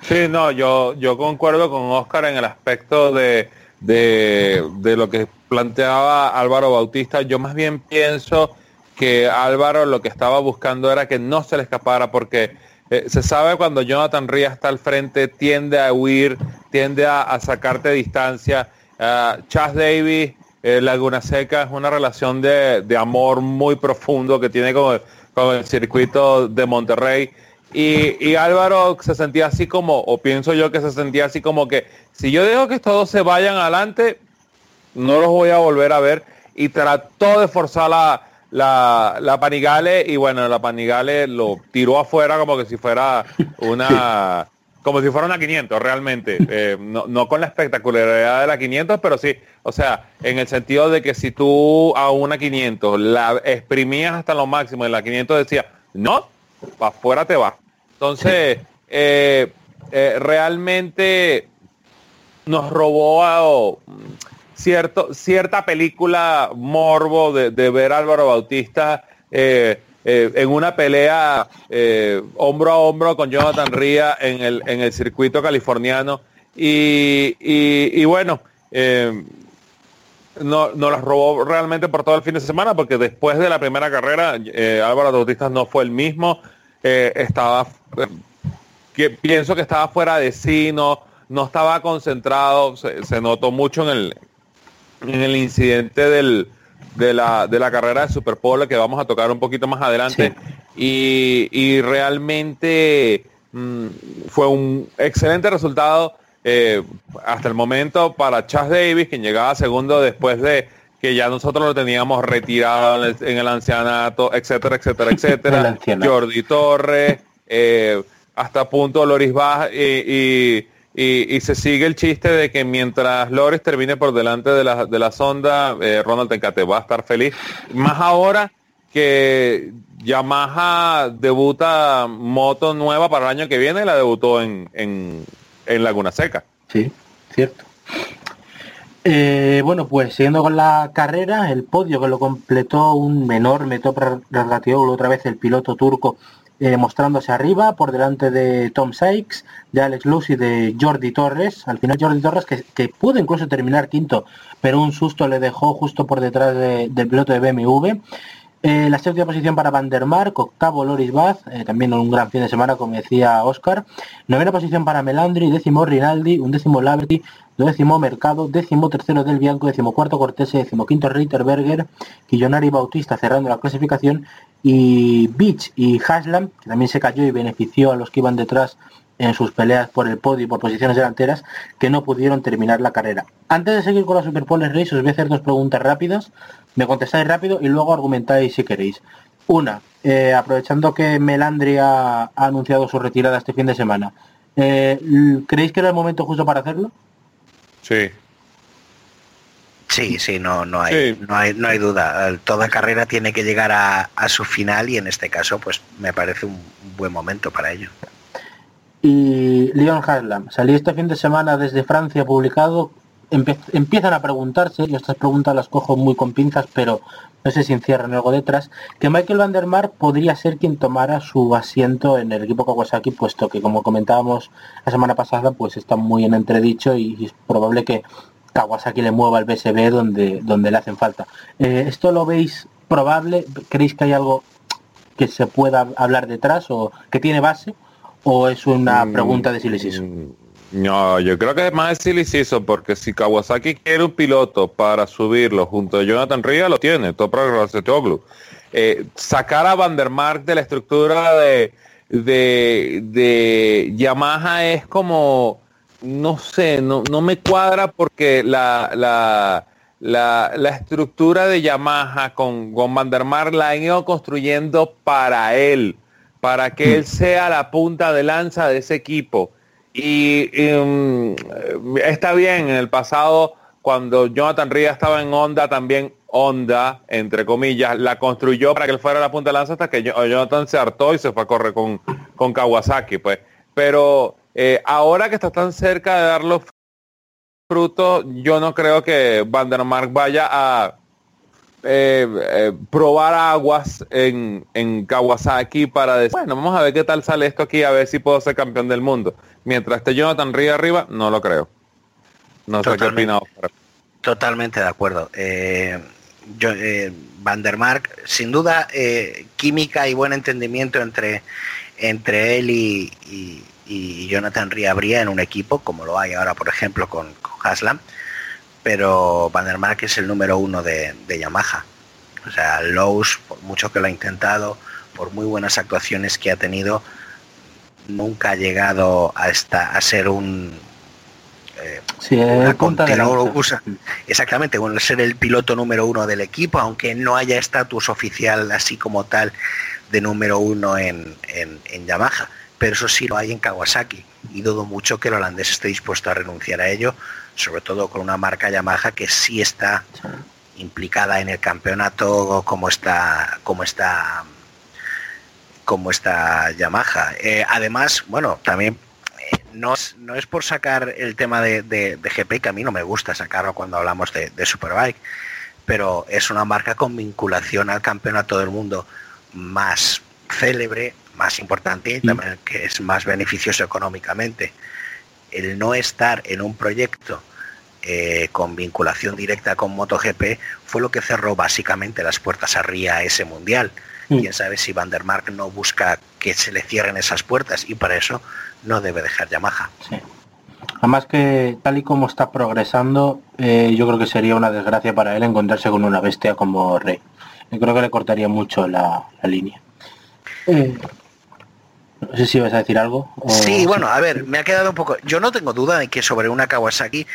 Sí, no, yo, yo concuerdo con Oscar en el aspecto de, de, de lo que planteaba Álvaro Bautista. Yo más bien pienso que Álvaro lo que estaba buscando era que no se le escapara porque eh, se sabe cuando Jonathan Ría está al frente, tiende a huir, tiende a, sacarte distancia. Ah, Chas Davis, eh, Laguna Seca es una relación de, de amor muy profundo que tiene con con el circuito de Monterrey. Y, y Álvaro se sentía así como, o pienso yo que se sentía así como que si yo dejo que estos dos se vayan adelante, no los voy a volver a ver. Y trató de forzar la, la, la Panigale y bueno, la Panigale lo tiró afuera como que si fuera una... Como si fuera una 500 realmente, Eh, no, no con la espectacularidad de la 500, pero sí, o sea, en el sentido de que si tú a una 500 la exprimías hasta lo máximo, en la 500 decía, no, para afuera te va. Entonces, eh, eh, realmente nos robó cierto, cierta película morbo de, ver a Álvaro Bautista eh, en una pelea hombro a hombro con Jonathan Ría en el, en el circuito californiano. Y, bueno, no, nos las robó realmente por todo el fin de semana porque después de la primera carrera Álvaro Bautista no fue el mismo. estaba que pienso que estaba fuera de sí, no, no estaba concentrado, se, se notó mucho en el, en el incidente del, de, la, de la carrera de Superpole que vamos a tocar un poquito más adelante. Y, y realmente mm, fue un excelente resultado eh, hasta el momento para Chas Davis, quien llegaba segundo después de que ya nosotros lo teníamos retirado en el, en el ancianato, etcétera, etcétera, etcétera. Jordi Torres, eh, hasta punto Loris Baj y, y- y- se sigue el chiste de que mientras Loris termine por delante de la, de la sonda, eh, Ronald Tencate va a estar feliz. Más ahora que Yamaha debuta moto nueva para el año que viene, la debutó en, en, en Laguna Seca. Sí, cierto. Eh, bueno, pues siguiendo con la carrera, el podio que lo completó un enorme top Ratioglu, otra vez el piloto turco eh, mostrándose arriba por delante de Tom Sykes, de Alex Lucy, de Jordi Torres. Al final Jordi Torres que, que pudo incluso terminar quinto, pero un susto le dejó justo por detrás de- del piloto de BMW. Eh, la séptima posición para Van der Mark, octavo Loris Baz, eh, también un gran fin de semana, como decía Oscar. Novena posición para Melandri, décimo Rinaldi, un décimo Laverty, décimo Mercado, décimo tercero Del Bianco, décimo cuarto Cortese, décimo quinto Reiterberger, Quillonari Bautista cerrando la clasificación y Beach y Haslam, que también se cayó y benefició a los que iban detrás en sus peleas por el podio y por posiciones delanteras que no pudieron terminar la carrera. Antes de seguir con la Superpole Race os voy a hacer dos preguntas rápidas, me contestáis rápido y luego argumentáis si queréis. Una, eh, aprovechando que Melandri ha, ha anunciado su retirada este fin de semana, eh, ¿creéis que era el momento justo para hacerlo? Sí. Sí, sí, no, no hay, Sí. no hay, no hay duda. Eh, Toda carrera tiene que llegar a, a su final y en este caso, pues me parece un buen momento para ello. y Leon Haslam. Salí este fin de semana desde Francia publicado. Empiezan a preguntarse, yo estas preguntas las cojo muy con pinzas, pero no sé si encierran algo detrás, que Michael Van der Mark podría ser quien tomara su asiento en el equipo Kawasaki, puesto que como comentábamos la semana pasada, pues está muy en entredicho y, es probable que Kawasaki le mueva el BSB donde, donde le hacen falta. Eh, ¿Esto lo veis probable? ¿Creéis que hay algo que se pueda hablar detrás o que tiene base? ¿O es una Mm, pregunta de Siliciso? Mm, No, yo creo que es más de Siliciso porque si Kawasaki quiere un piloto para subirlo junto a Jonathan Ria, lo tiene, Toprak Rasetoglu. Eh, sacar a Van der Mark de la estructura de, de, de Yamaha es como, no sé, no, no me cuadra porque la, la, la, la estructura de Yamaha con, con Van der Mark la han ido construyendo para él, para que él sea la punta de lanza de ese equipo. Y, mm, está bien, en el pasado, cuando Jonathan Ria estaba en Honda, también Honda, entre comillas, la construyó para que él fuera la punta de lanza hasta que Jo- Jonathan se hartó y se fue a correr con, con Kawasaki, pues. Pero eh, ahora que está tan cerca de dar los frutos, yo no creo que Van der Mark vaya a eh, eh, probar aguas en, en Kawasaki para decir, bueno, vamos a ver qué tal sale esto aquí, a ver si puedo ser campeón del mundo. Mientras esté Jonathan Ria arriba, no lo creo. No sé qué Totalmente. opina Oscar. Totalmente de acuerdo. Eh, yo, eh, Van der Mark, sin duda, química y buen entendimiento entre, entre él y, y- y Jonathan Ria habría en un equipo, como lo hay ahora, por ejemplo, con, con Haslam, pero Van der es el número uno de, de Yamaha. O sea, Lowe's, por mucho que lo ha intentado, por muy buenas actuaciones que ha tenido, nunca ha llegado a, esta, a ser un... eh, Sí, una usa. Exactamente, bueno, ser el piloto número uno del equipo, aunque no haya estatus oficial así como tal de número uno en, en- en Yamaha. Pero eso sí lo hay en Kawasaki y dudo mucho que el holandés esté dispuesto a renunciar a ello, sobre todo con una marca Yamaha que sí está implicada en el campeonato como está como está como está Yamaha. Eh, además, bueno, también eh, no es, no es por sacar el tema de, de- de GP, que a mí no me gusta sacarlo cuando hablamos de, de Superbike, pero es una marca con vinculación al campeonato del mundo más célebre, más importante y también que es más beneficioso económicamente. El no estar en un proyecto eh, con vinculación directa con MotoGP fue lo que cerró básicamente las puertas a RIA a ese mundial. Mm. Quién sabe si Van der Mark no busca que se le cierren esas puertas y para eso no debe dejar Yamaha. Sí. Además que tal y como está progresando, eh, yo creo que sería una desgracia para él encontrarse con una bestia como Rey. Yo creo que le cortaría mucho la, la línea. Eh, No sé si vas a decir algo. o- Sí, bueno, a ver, me ha quedado un poco. Yo no tengo duda de que sobre una Kawasaki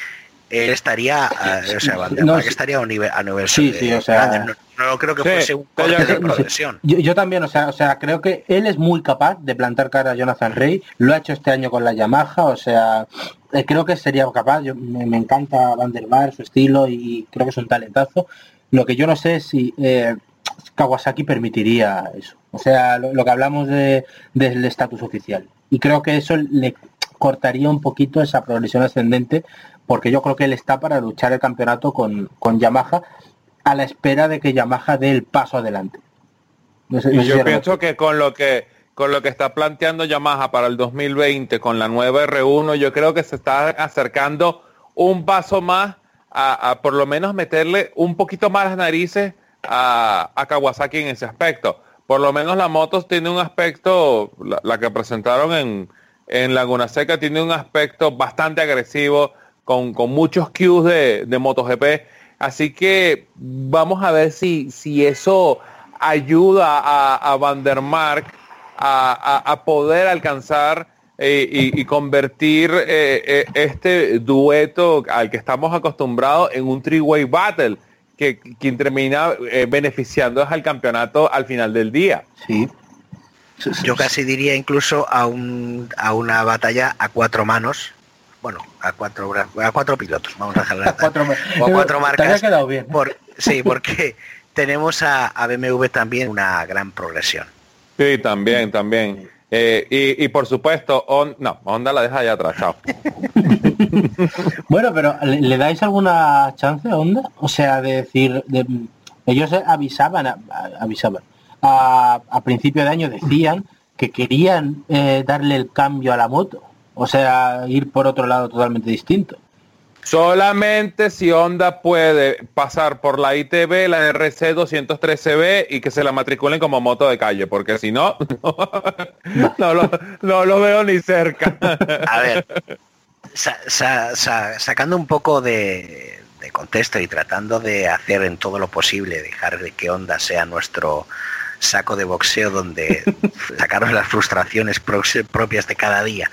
él estaría, o sea, Van der No, Mark sí. estaría a un nivel, a nivel Sí, sí, o sea-. No, no creo que Sí, fuese un pero yo corte de progresión. Yo, yo también, o sea, o sea, creo que él es muy capaz de plantar cara a Jonathan Rey. Lo ha hecho este año con la Yamaha, o sea, eh, creo que sería capaz. Yo, me, me encanta Van der Vaart, su estilo y creo que es un talentazo. Lo que yo no sé es si eh, Kawasaki permitiría eso. O sea, lo, lo que hablamos de, del estatus oficial. Y creo que eso le cortaría un poquito esa progresión ascendente porque yo creo que él está para luchar el campeonato con, con Yamaha a la espera de que Yamaha dé el paso adelante. No sé- no Y sé si yo pienso que con lo que con lo que está planteando Yamaha para el 2020 con la nueva R1, yo creo que se está acercando un paso más a, a por lo menos meterle un poquito más las narices a, a Kawasaki en ese aspecto. Por lo menos la moto tiene un aspecto, la, que presentaron en, en Laguna Seca tiene un aspecto bastante agresivo, con, con muchos cues de, de MotoGP. Así que vamos a ver si, si eso ayuda a, a Van der Mark a, a- poder alcanzar eh, y, y convertir eh, eh, este dueto al que estamos acostumbrados en un three-way battle que quien termina eh, beneficiando es al campeonato al final del día. Sí. Yo casi diría incluso a, un, a una batalla a cuatro manos. Bueno, a cuatro, a cuatro pilotos, vamos a dejarla. A cuatro, o a cuatro Te marcas. quedado bien. Por, sí, porque tenemos a, a BMW también una gran progresión. Sí, también, también. Eh, y, y por supuesto, On- no, Honda la deja allá atrás, chao. Bueno, pero ¿le, le dais alguna chance a Honda? O sea, de decir, de- ellos avisaban, a- a- avisaban, a, a principio de año decían que querían eh, darle el cambio a la moto. O sea, ir por otro lado totalmente distinto. Solamente si Honda puede pasar por la ITB, la RC 213B y que se la matriculen como moto de calle, porque si no, no, no lo, no lo veo ni cerca. A ver, sa- sa- sa- sacando un poco de, de contexto y tratando de hacer en todo lo posible, dejar de que Honda sea nuestro saco de boxeo donde sacaros las frustraciones pro- propias de cada día.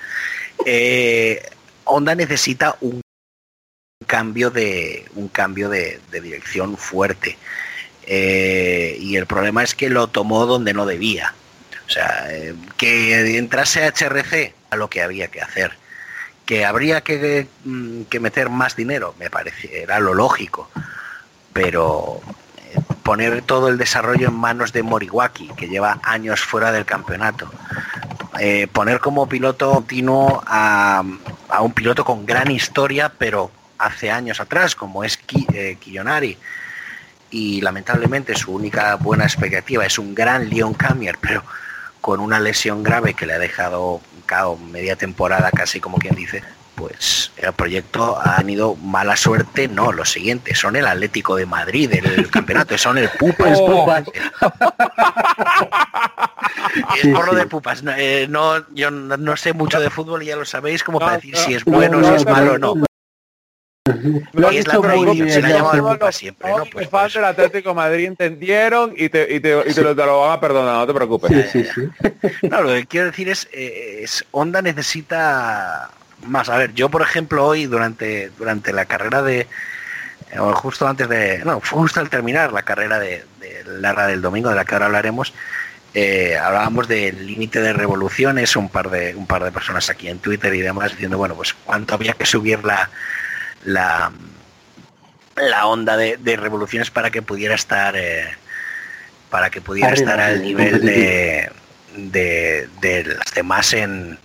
Eh, Honda necesita un cambio de un cambio de, de dirección fuerte. Eh, y el problema es que lo tomó donde no debía. O sea, eh, que entrase a HRC a lo que había que hacer. Que habría que, mm, que meter más dinero, me parece, era lo lógico. Pero eh, poner todo el desarrollo en manos de Moriwaki, que lleva años fuera del campeonato. Eh, poner como piloto continuo a, a un piloto con gran historia, pero hace años atrás, como es Ki- eh, Kiyonari. Y lamentablemente su única buena expectativa es un gran Leon Camier, pero con una lesión grave que le ha dejado media temporada, casi como quien dice, pues el proyecto ha tenido mala suerte. No, lo siguiente, son el Atlético de Madrid del campeonato, son el Pupas. Oh. Es por lo de Pupas. No, eh, no, yo no, no sé mucho de fútbol, ya lo sabéis, como para decir si es no, bueno, no, si es malo o no. Lo la dicho muy bien. se Pupa siempre, ¿no? Los Pues fans del Atlético de Madrid entendieron y te, y te, y te lo, te lo van a perdonar, no te preocupes. Sí, sí, sí. No, lo que quiero decir es, eh, es Honda necesita más. A ver, yo por ejemplo hoy durante durante la carrera de eh, o justo antes de no, fue justo al terminar la carrera de, de Larra del domingo de la que ahora hablaremos, eh, hablábamos del límite de revoluciones, un par de un par de personas aquí en Twitter y demás diciendo bueno pues cuánto había que subir la la la onda de, de revoluciones para que pudiera estar eh, para que pudiera Arriba, estar al nivel de, de, de las demás en,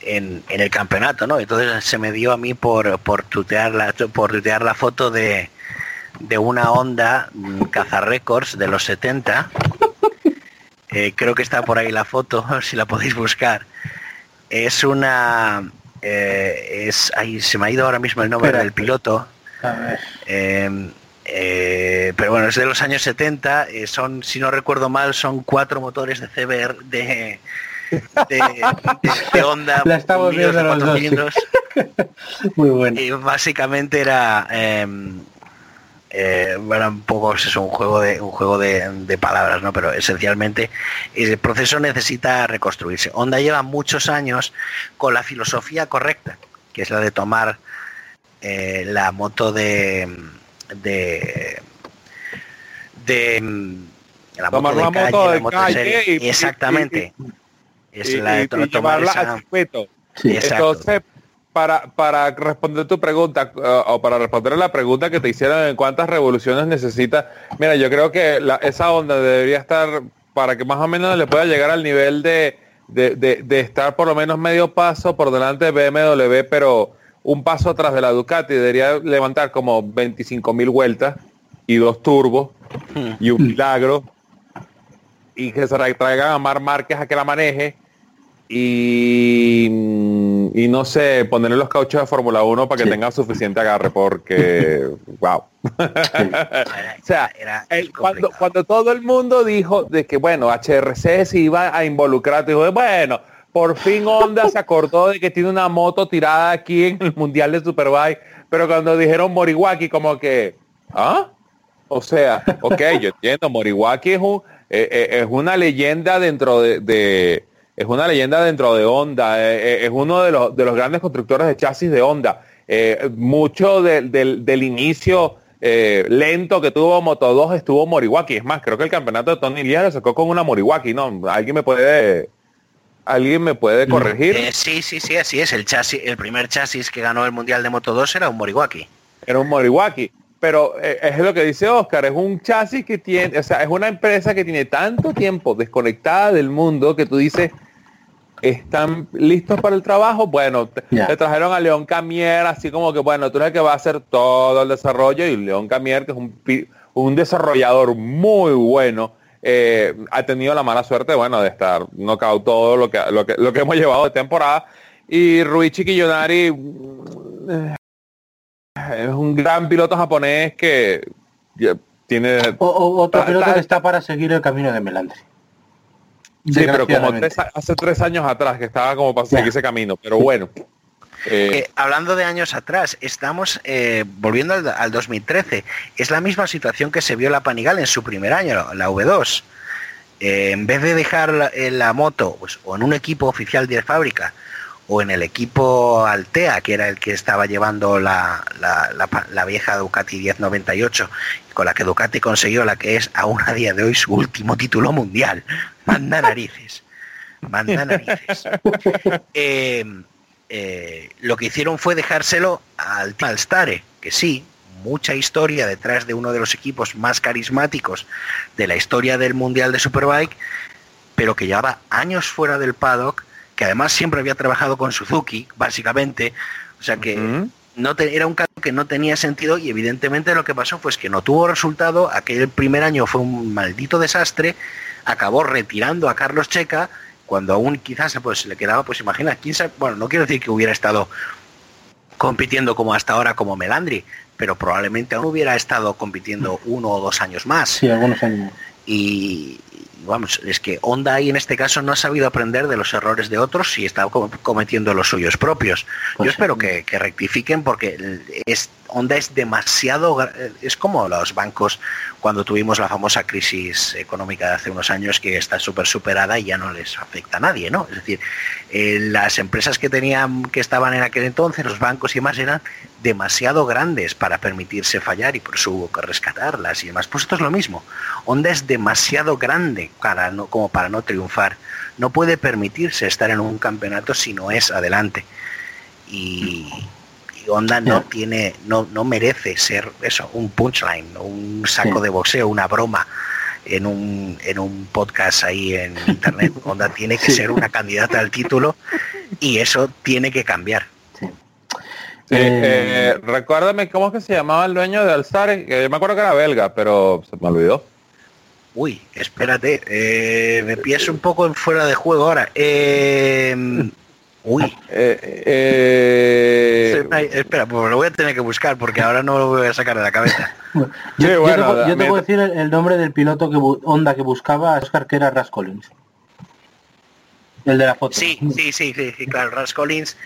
en, en el campeonato, ¿no? Entonces se me dio a mí por, por tutear la por tutear la foto de, de una Honda mm, Caza Records de los 70. Eh, creo que está por ahí la foto, si la podéis buscar. Es una eh, es ahí se me ha ido ahora mismo el nombre Espera. del piloto. A ver. Eh, eh, pero bueno, es de los años 70, eh, son, si no recuerdo mal, son cuatro motores de CBR de, de, de- de Honda La estamos viendo los dos, sí. Muy bueno. Y básicamente era eh, eh, bueno, un poco es un juego de un juego de, de palabras, ¿no? Pero esencialmente el proceso necesita reconstruirse. Honda lleva muchos años con la filosofía correcta, que es la de tomar eh, la moto de de de la Tomar moto de una calle, moto la de moto de calle serie. y- y- exactamente. es la de llevarla esa- al circuito. Sí. Exacto. Entonces, para, para responder tu pregunta, uh, o para responder a la pregunta que te hicieron en cuántas revoluciones necesita, mira, yo creo que esa onda debería estar, para que más o menos le pueda llegar al nivel de, de, de- estar por lo menos medio paso por delante de BMW, pero un paso atrás de la Ducati, debería levantar como 25 mil vueltas y dos turbos y un milagro y que se tra- traigan a Mar Márquez a que la maneje. Y, y no sé, ponerle los cauchos de Fórmula 1 para que Sí. tenga suficiente agarre porque, wow. O sea, era el- cuando, todo el mundo dijo de que, bueno, HRC se iba a involucrar, dijo, bueno, por fin Honda se acordó de que tiene una moto tirada aquí en el Mundial de Superbike, pero cuando dijeron Moriwaki, como que, ¿ah? O sea, ok, yo entiendo, Moriwaki es, un, eh, eh, es una leyenda dentro de, de- es una leyenda dentro de Honda, eh, eh, es uno de los, de los grandes constructores de chasis de Honda. Eh, mucho del- del, del inicio eh, lento que tuvo Moto 2 estuvo Moriwaki. Es más, creo que el campeonato de Tony Lías lo sacó con una Moriwaki, ¿no? ¿Alguien me puede, alguien me puede corregir? Eh, sí, sí, sí, así es. El chasis, el primer chasis que ganó el Mundial de Moto 2 era un Moriwaki. era un Moriwaki. Pero eh, es lo que dice Oscar, es un chasis que tiene, o sea, es una empresa que tiene tanto tiempo desconectada del mundo que tú dices, ¿están listos para el trabajo? Bueno, te, Ya. te trajeron a León Camier, así como que, bueno, tú eres el que va a hacer todo el desarrollo y León Camier, que es un, un desarrollador muy bueno, eh, ha tenido la mala suerte, bueno, de estar nocao todo lo que, lo que, lo que hemos llevado de temporada. Y Ruichi Kiyonari eh, es un gran piloto japonés que tiene O, o- otro Ta- piloto ta- que está para seguir el camino de Melandri. Sí, pero como tres hace tres años atrás que estaba como para Ya. seguir ese camino. Pero bueno. eh, Eh, hablando de años atrás, estamos eh, volviendo al, al 2013. Es la misma situación que se vio la Panigal en su primer año, la V2. Eh, en vez de dejar la, la moto pues, o en un equipo oficial de fábrica o en el equipo Altea, que era el que estaba llevando la, la- la pa- la vieja Ducati 1098, con la que Ducati consiguió la que es aún a día de hoy su último título mundial. Manda narices. Manda narices. Eh, eh, lo que hicieron fue dejárselo al, al Stare, que sí, mucha historia detrás de uno de los equipos más carismáticos de la historia del Mundial de Superbike, pero que llevaba años fuera del paddock, que además siempre había trabajado con Suzuki, básicamente, o sea que no te- era un caso que no tenía sentido y evidentemente lo que pasó fue que no tuvo resultado, aquel primer año fue un maldito desastre, acabó retirando a Carlos Checa cuando aún quizás pues le quedaba pues imagina, quién sabe, bueno, no quiero decir que hubiera estado compitiendo como hasta ahora como Melandri, pero probablemente aún hubiera estado compitiendo uno o dos años más. Sí, algunos años. y vamos, es que Honda ahí en este caso no ha sabido aprender de los errores de otros y está com- cometiendo los suyos propios. Pues Yo espero sí. que, que rectifiquen porque es, Honda es demasiado, es como los bancos cuando tuvimos la famosa crisis económica de hace unos años que está súper superada y ya no les afecta a nadie, ¿no? Es decir, eh, las empresas que tenían, que estaban en aquel entonces, los bancos y demás eran demasiado grandes para permitirse fallar y por eso hubo que rescatarlas y demás. Pues esto es lo mismo. Honda es demasiado grande para no, como para no triunfar. No puede permitirse estar en un campeonato si no es adelante. Y, y Honda no tiene, no, no merece ser eso, un punchline, un saco Sí. de boxeo, una broma en un, en un podcast ahí en internet. Honda tiene que Sí. ser una candidata al título y eso tiene que cambiar. Sí. Eh, eh, recuérdame cómo es que se llamaba el dueño de Alstar, que yo me acuerdo que era belga, pero se me olvidó. Uy, espérate, eh, me pillas un poco en fuera de juego ahora. Eh, uy, Eh, eh, espera, pues lo voy a tener que buscar porque ahora no lo voy a sacar de la cabeza. Yo, Sí, yo bueno, te, puedo- yo te me- puedo decir el, el nombre del piloto que Honda que buscaba, Oscar, que era Ras Collins. El de la foto. Sí, sí, sí, sí, sí, claro, Ras Collins.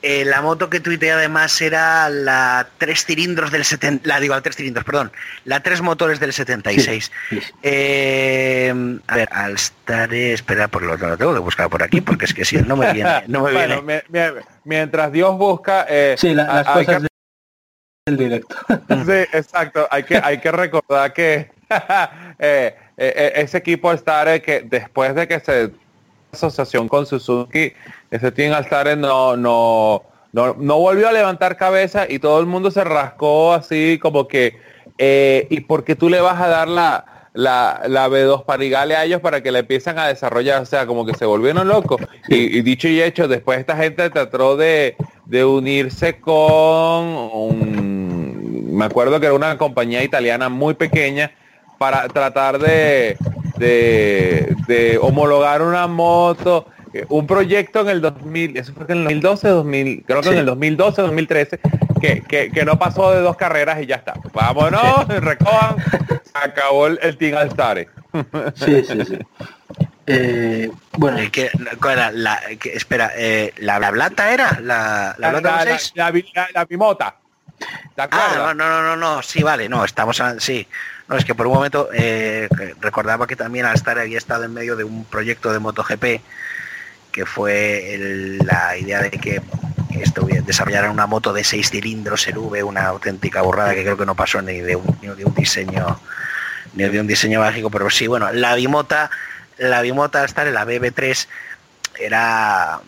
Eh, la moto que tuiteé además era la tres cilindros del 70, la digo, la tres cilindros, perdón, la tres motores del 76. Sí, sí. Eh, a ver, al estar, espera, por lo, lo tengo que buscar por aquí, porque es que si no me viene, no me Bueno, viene. mi- mi- mientras Dios busca, eh, Sí, la- las hay cosas que- del directo. Sí, exacto. Hay que, hay que recordar que eh, eh, eh, ese equipo Alstare que después de que se asociación con Suzuki, ese Team Alstare no, no, no, no volvió a levantar cabeza y todo el mundo se rascó así como que eh, y porque tú le vas a dar la, la, la B2 Panigale a ellos para que la empiezan a desarrollar, o sea, como que se volvieron locos. Y, y dicho y hecho, después esta gente trató de, de unirse con un, me acuerdo que era una compañía italiana muy pequeña para tratar de, de, de homologar una moto, eh, un proyecto en el 2000, eso fue que en el 2012, 2000, creo que Sí. en el 2012, 2013, que, que, que no pasó de dos carreras y ya está. Vámonos, recojan, se acabó el, el Team Alstare. Sí, sí, sí. Eh, bueno, que- ¿cuál era? La, que- espera, eh, ¿la, la blata era? ¿La, la La, blata la, la, 6? la la- la bimota. ¿Te Ah, no, no, no, no, no, sí, vale, no, estamos, a- sí. No, es que por un momento eh, recordaba que también Alstar había estado en medio de un proyecto de MotoGP que fue la idea de que desarrollaran una moto de seis cilindros en V, una auténtica borrada que creo que no pasó ni de un, ni de un diseño ni de un diseño mágico, pero sí, bueno, la bimota, la bimota Alstar, la BB3 era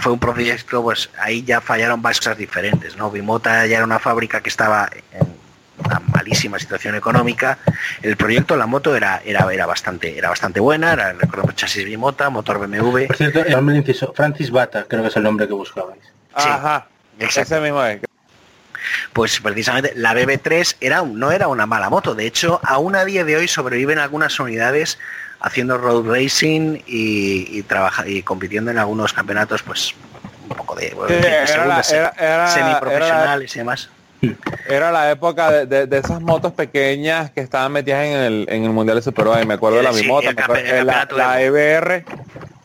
fue un proyecto, pues ahí ya fallaron varias cosas diferentes, ¿no? Bimota ya era una fábrica que estaba en una malísima situación económica. El proyecto, la moto era, era, era bastante, era bastante buena, era recuerdo chasis Bimota, motor BMW. por cierto, el nombre del inciso, Francis Bata, creo que es el nombre que buscabais. sí, Ajá, exacto. ese mismo es. Pues precisamente la BB3 era, un- no era una mala moto. De hecho, aún a día de hoy sobreviven algunas unidades haciendo road racing y, y, trabaja, y compitiendo en algunos campeonatos, pues un poco de bueno, Sí, en fin, de era la- segundas, era- era- semiprofesionales y demás. Era la época de, de- de esas motos pequeñas que estaban metidas en el, en el Mundial de Superbike. Me acuerdo de la Sí, Mimota, me acuerdo- la, la EBR.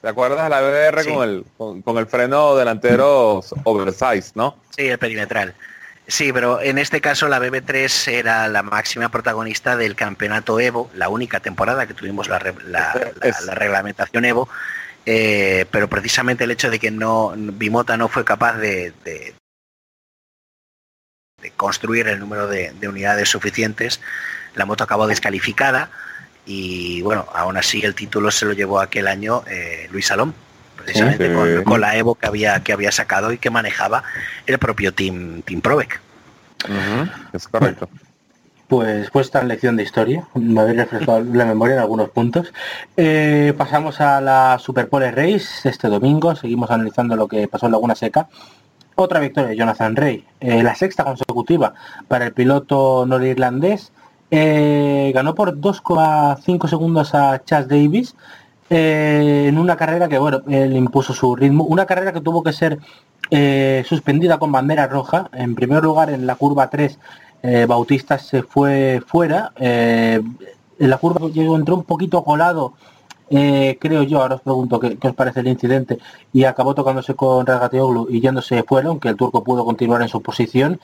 ¿Te acuerdas de la EBR Sí. con, el, con, con el freno delantero oversize, no? Sí, el perimetral. Sí, pero en este caso la BB3 era la máxima protagonista del campeonato Evo, la única temporada que tuvimos la, la- la- Es- la reglamentación Evo, eh, pero precisamente el hecho de que no Bimota no fue capaz de, de- de construir el número de, de unidades suficientes, la moto acabó descalificada y bueno, aún así el título se lo llevó aquel año eh, Luis Salom, precisamente Sí. con, con la Evo que había, que había sacado y que manejaba el propio Team, team Provec. Es correcto. Pues pues esta lección de historia, me habéis refrescado la memoria en algunos puntos. Eh, pasamos a la Superpole Race este domingo, seguimos analizando lo que pasó en Laguna Seca. Otra victoria Jonathan Rey, eh, la sexta consecutiva para el piloto norirlandés. Eh, ganó por 2,5 segundos a Chas Davis eh, en una carrera que, bueno, él impuso su ritmo. Una carrera que tuvo que ser suspendida con bandera roja. En primer lugar, en la curva 3, eh, Bautista se fue fuera. en la curva llegó, entró un poquito colado, eh, creo yo, ahora os pregunto qué, os parece el incidente, y acabó tocándose con Ragatioglu y yéndose fuera, aunque el turco pudo continuar en su posición.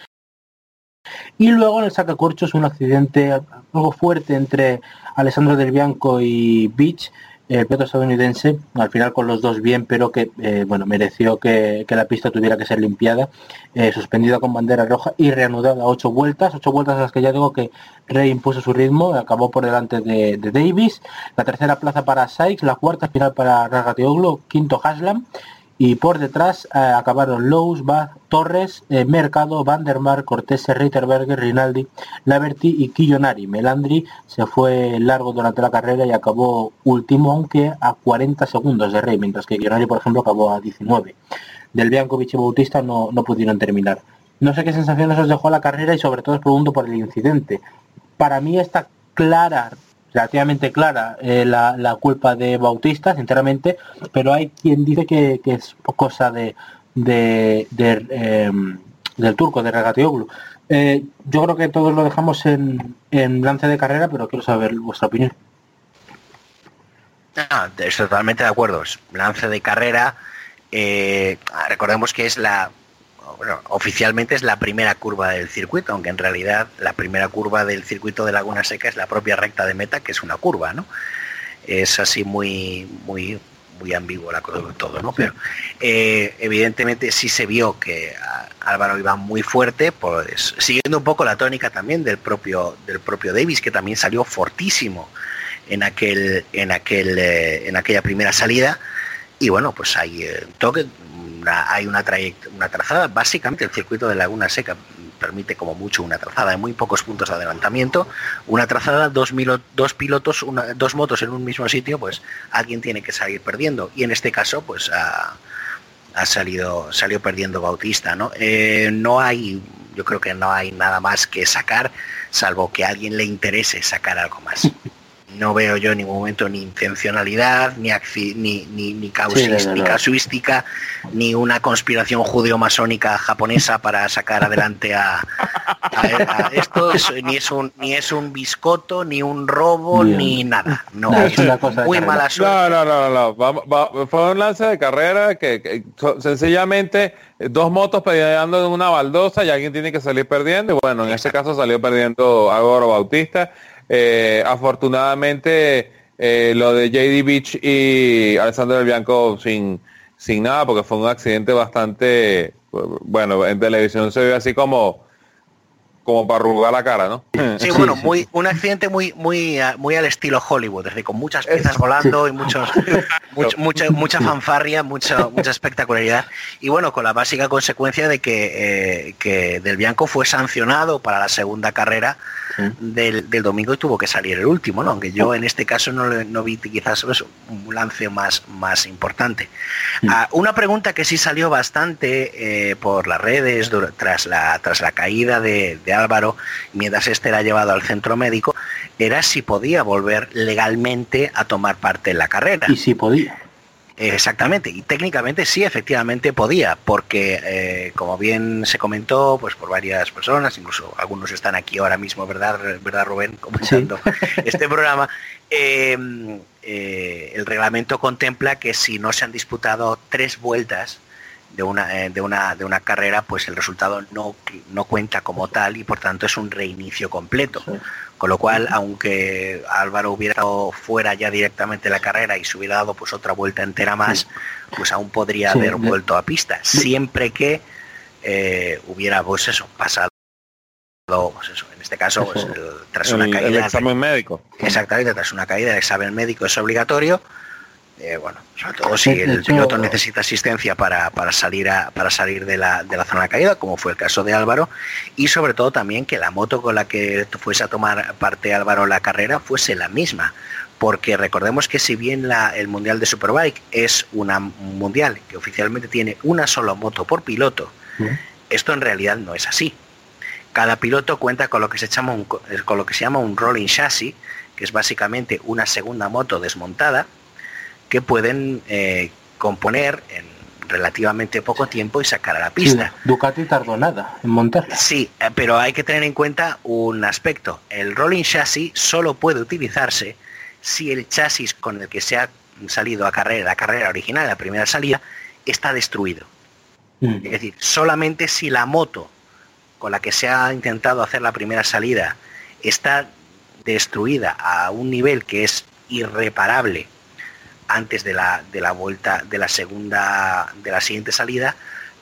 Y luego en el sacacorchos un accidente algo fuerte entre Alessandro Del Bianco y Beach, el piloto estadounidense, al final con los dos bien, pero que eh, bueno mereció que, que la pista tuviera que ser limpiada, eh, suspendida con bandera roja y reanudada ocho vueltas, ocho vueltas a las que ya digo que Rey impuso su ritmo, acabó por delante de, de Davis, la tercera plaza para Sykes, la cuarta final para Ragatioglu, quinto Haslam, y por detrás eh, acabaron Lowe's, Torres, eh, Mercado, Vandermark, Cortés, Reiterberger, Rinaldi, Laverty y Kiyonari. Melandri se fue largo durante la carrera y acabó último, aunque a 40 segundos de Rey, mientras que Kiyonari, por ejemplo, acabó a 19. Del Biancovic y Bautista no, no pudieron terminar. No sé qué sensaciones os dejó la carrera y sobre todo os pregunto por el incidente. Para mí está clara relativamente clara eh, la, la, culpa de Bautista, sinceramente, pero hay quien dice que, que es cosa de, de, eh, del turco, de Regatioglu. Eh, yo creo que todos lo dejamos en, en lance de carrera, pero quiero saber vuestra opinión. Ah, estoy totalmente de acuerdo. Lance de carrera. Eh, recordemos que es la bueno, oficialmente es la primera curva del circuito, aunque en realidad la primera curva del circuito de Laguna Seca es la propia recta de meta, que es una curva, ¿no? Es así muy, muy, muy ambiguo la cosa todo, ¿no? Pero eh, evidentemente sí se vio que Álvaro iba muy fuerte, pues siguiendo un poco la tónica también del propio, del propio Davis, que también salió fortísimo en aquel, en aquel, eh, en aquella primera salida. Y bueno, pues hay eh, toque, hay una, una trazada, básicamente el circuito de Laguna Seca permite como mucho una trazada de muy pocos puntos de adelantamiento, una trazada, dos, milo- dos pilotos, dos motos en un mismo sitio, pues alguien tiene que salir perdiendo. Y en este caso, pues ha, ha salido, salió perdiendo Bautista, ¿no? Eh, no hay, yo creo que no hay nada más que sacar, salvo que a alguien le interese sacar algo más. No veo yo en ningún momento ni intencionalidad, ni, acci- ni, ni, ni, causis- Sí, ni casuística, ni una conspiración judeo-masónica japonesa para sacar adelante a, a- a esto. Es- ni, es un, ni es un biscoto, ni un robo, Bien. ni nada. No, No, es una cosa muy mala suerte. No, no, no, no, no. Vamos- va- fue un lance de carrera que, que so- sencillamente eh, dos motos peleando en una baldosa y alguien tiene que salir perdiendo. Y bueno, en este caso salió perdiendo Álvaro Bautista. Eh, afortunadamente eh, lo de JD Beach y Alessandro del Bianco sin, sin nada, porque fue un accidente bastante, bueno, en televisión se ve así como como para arrugar la cara, ¿no? Sí, bueno, muy un accidente muy muy a- muy al estilo Hollywood, es decir, con muchas piezas volando y muchos much- mucha mucha fanfarria, mucha mucha espectacularidad. Y bueno, con la básica consecuencia de que eh, que Del Bianco fue sancionado para la segunda carrera del, del domingo y tuvo que salir el último, ¿no? Aunque yo en este caso no, le- no vi quizás eso, un lance más, más importante. Ah, una pregunta que sí salió bastante eh, por las redes tras la, tras la caída de, de Álvaro, mientras este era llevado al centro médico, era si podía volver legalmente a tomar parte en la carrera. Y si podía. Exactamente, y técnicamente sí, efectivamente podía, porque eh, como bien se comentó, pues por varias personas, incluso algunos están aquí ahora mismo, ¿verdad, verdad Rubén? Comentando este programa. eh, eh, el reglamento contempla que si no se han disputado tres vueltas de una, eh, de una, de una carrera, pues el resultado no, no cuenta como tal y por tanto es un reinicio completo. Sí. Con lo cual, aunque Álvaro hubiera estado fuera ya directamente de la carrera y se hubiera dado pues otra vuelta entera más, pues aún podría Sí, haber vuelto a pista, siempre que eh, hubiera pues eso, pasado pues eso, en este caso pues, el- tras El, una el caída examen médico. exactamente tras una caída el examen médico es obligatorio eh, bueno sobre todo si el piloto necesita asistencia para, para salir a, para salir de la, de la zona de caída como fue el caso de Álvaro y sobre todo también que la moto con la que fuese a tomar parte Álvaro la carrera fuese la misma porque recordemos que si bien la- el mundial de Superbike es una un mundial que oficialmente tiene una sola moto por piloto ¿no? esto en realidad no es así. Cada piloto cuenta con lo que se llama un, co- con lo que se llama un rolling chassis, que es básicamente una segunda moto desmontada que pueden eh, componer en relativamente poco tiempo y sacar a la Sí, pista. Ducati tardó nada en montarla. Sí, eh, pero hay que tener en cuenta un aspecto. El rolling chassis solo puede utilizarse si el chasis con el que se ha salido a carrera, la carrera original, la primera salida, está destruido. Mm. Es decir, solamente si la moto con la que se ha intentado hacer la primera salida está destruida a un nivel que es irreparable antes de la, de la vuelta de la segunda de la siguiente salida,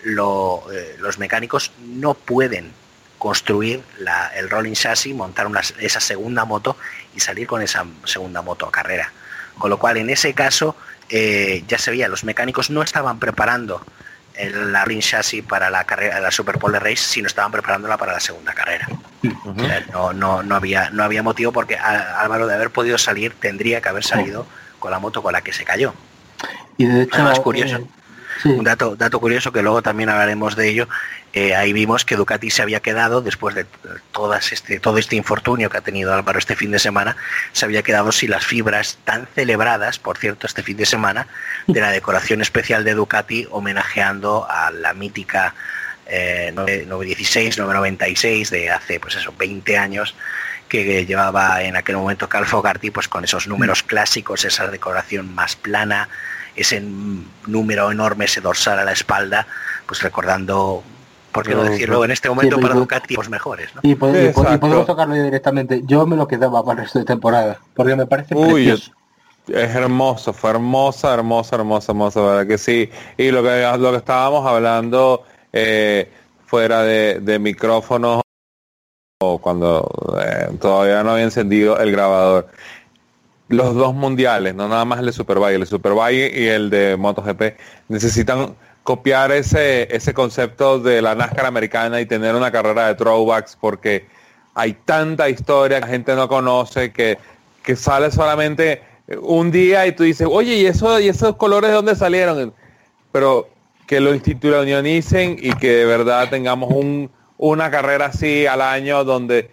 lo- eh, los mecánicos no pueden construir la- el rolling chassis, montar una- esa segunda moto y salir con esa segunda moto a carrera. Con lo cual, en ese caso, eh, ya se veía, los mecánicos no estaban preparando el, la rolling chassis para la carrera, la Super Pole Race, sino estaban preparándola para la segunda carrera. O sea, no, no, no, había, no había motivo porque a- Álvaro de haber podido salir tendría que haber salido con la moto con la que se cayó. Y de hecho... Además, curioso. eh, sí. Un dato, dato curioso que luego también hablaremos de ello. eh, ahí vimos que Ducati se había quedado, después de todas este, todo este infortunio que ha tenido Álvaro este fin de semana, se había quedado sin las fibras tan celebradas, por cierto, este fin de semana, de la decoración especial de Ducati homenajeando a la mítica eh, 9- 916, 996 de hace pues eso, 20 años que llevaba en aquel momento Cal Fogarty pues con esos números clásicos, esa decoración más plana, ese número enorme, ese dorsal a la espalda, pues recordando por qué no decirlo en este momento Sí, para pero- Ducati los mejores, ¿no? Y, pod- y pod- y Exacto. podemos tocarlo directamente. Yo me lo quedaba para el resto de temporada, porque me parece Uy, precioso. Es hermoso, fue hermosa, hermosa, hermosa, hermosa, verdad que sí. Y lo que lo que estábamos hablando eh, fuera de, de micrófonos cuando eh, todavía no había encendido el grabador. Los dos mundiales, no nada más el de Superbike, el de Superbike y el de MotoGP, necesitan copiar ese, ese concepto de la NASCAR americana y tener una carrera de throwbacks porque hay tanta historia que la gente no conoce que, que sale solamente un día y tú dices, oye, ¿y, eso, ¿y esos colores de dónde salieron? Pero que lo institucionalicen y que de verdad tengamos un, una carrera así al año donde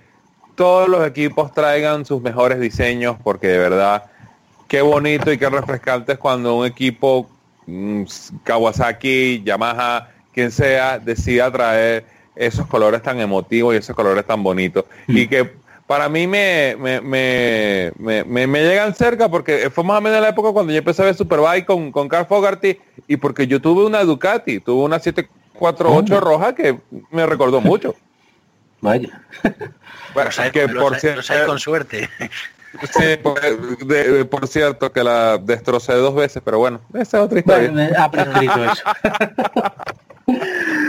todos los equipos traigan sus mejores diseños porque de verdad qué bonito y qué refrescante es cuando un equipo mm, Kawasaki, Yamaha, quien sea, decida traer esos colores tan emotivos y esos colores tan bonitos. Y que para mí me, me, me, me, llegan cerca porque fue más o menos la época cuando yo empecé a ver Superbike con, con Carl Fogarty y porque yo tuve una Ducati, tuve una 748 roja que me recordó mucho. Vaya. Bueno, Los hay, que los por hay- cierto, los hay con suerte. Sí, por, de- por cierto, que la destrocé dos veces, pero bueno, esa es otra historia. Bueno, ha prescrito eso.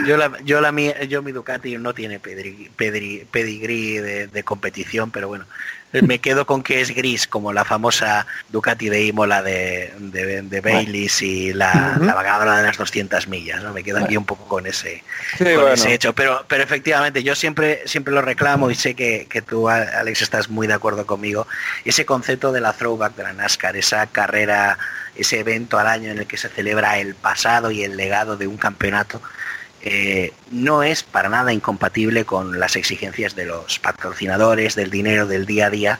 Yo la, yo la mía, yo mi Ducati no tiene pedigrí de, de competición, pero bueno, me quedo con que es gris, como la famosa Ducati de Imola de, de, de Baileys y la, la vagadora de las 200 millas, ¿no? Me quedo aquí un poco con ese, Sí, con bueno. ese hecho, pero, pero efectivamente yo siempre, siempre lo reclamo y sé que, que tú, Alex, estás muy de acuerdo conmigo. Ese concepto de la throwback de la NASCAR, esa carrera, ese evento al año en el que se celebra el pasado y el legado de un campeonato, eh, no es para nada incompatible con las exigencias de los patrocinadores, del dinero del día a día,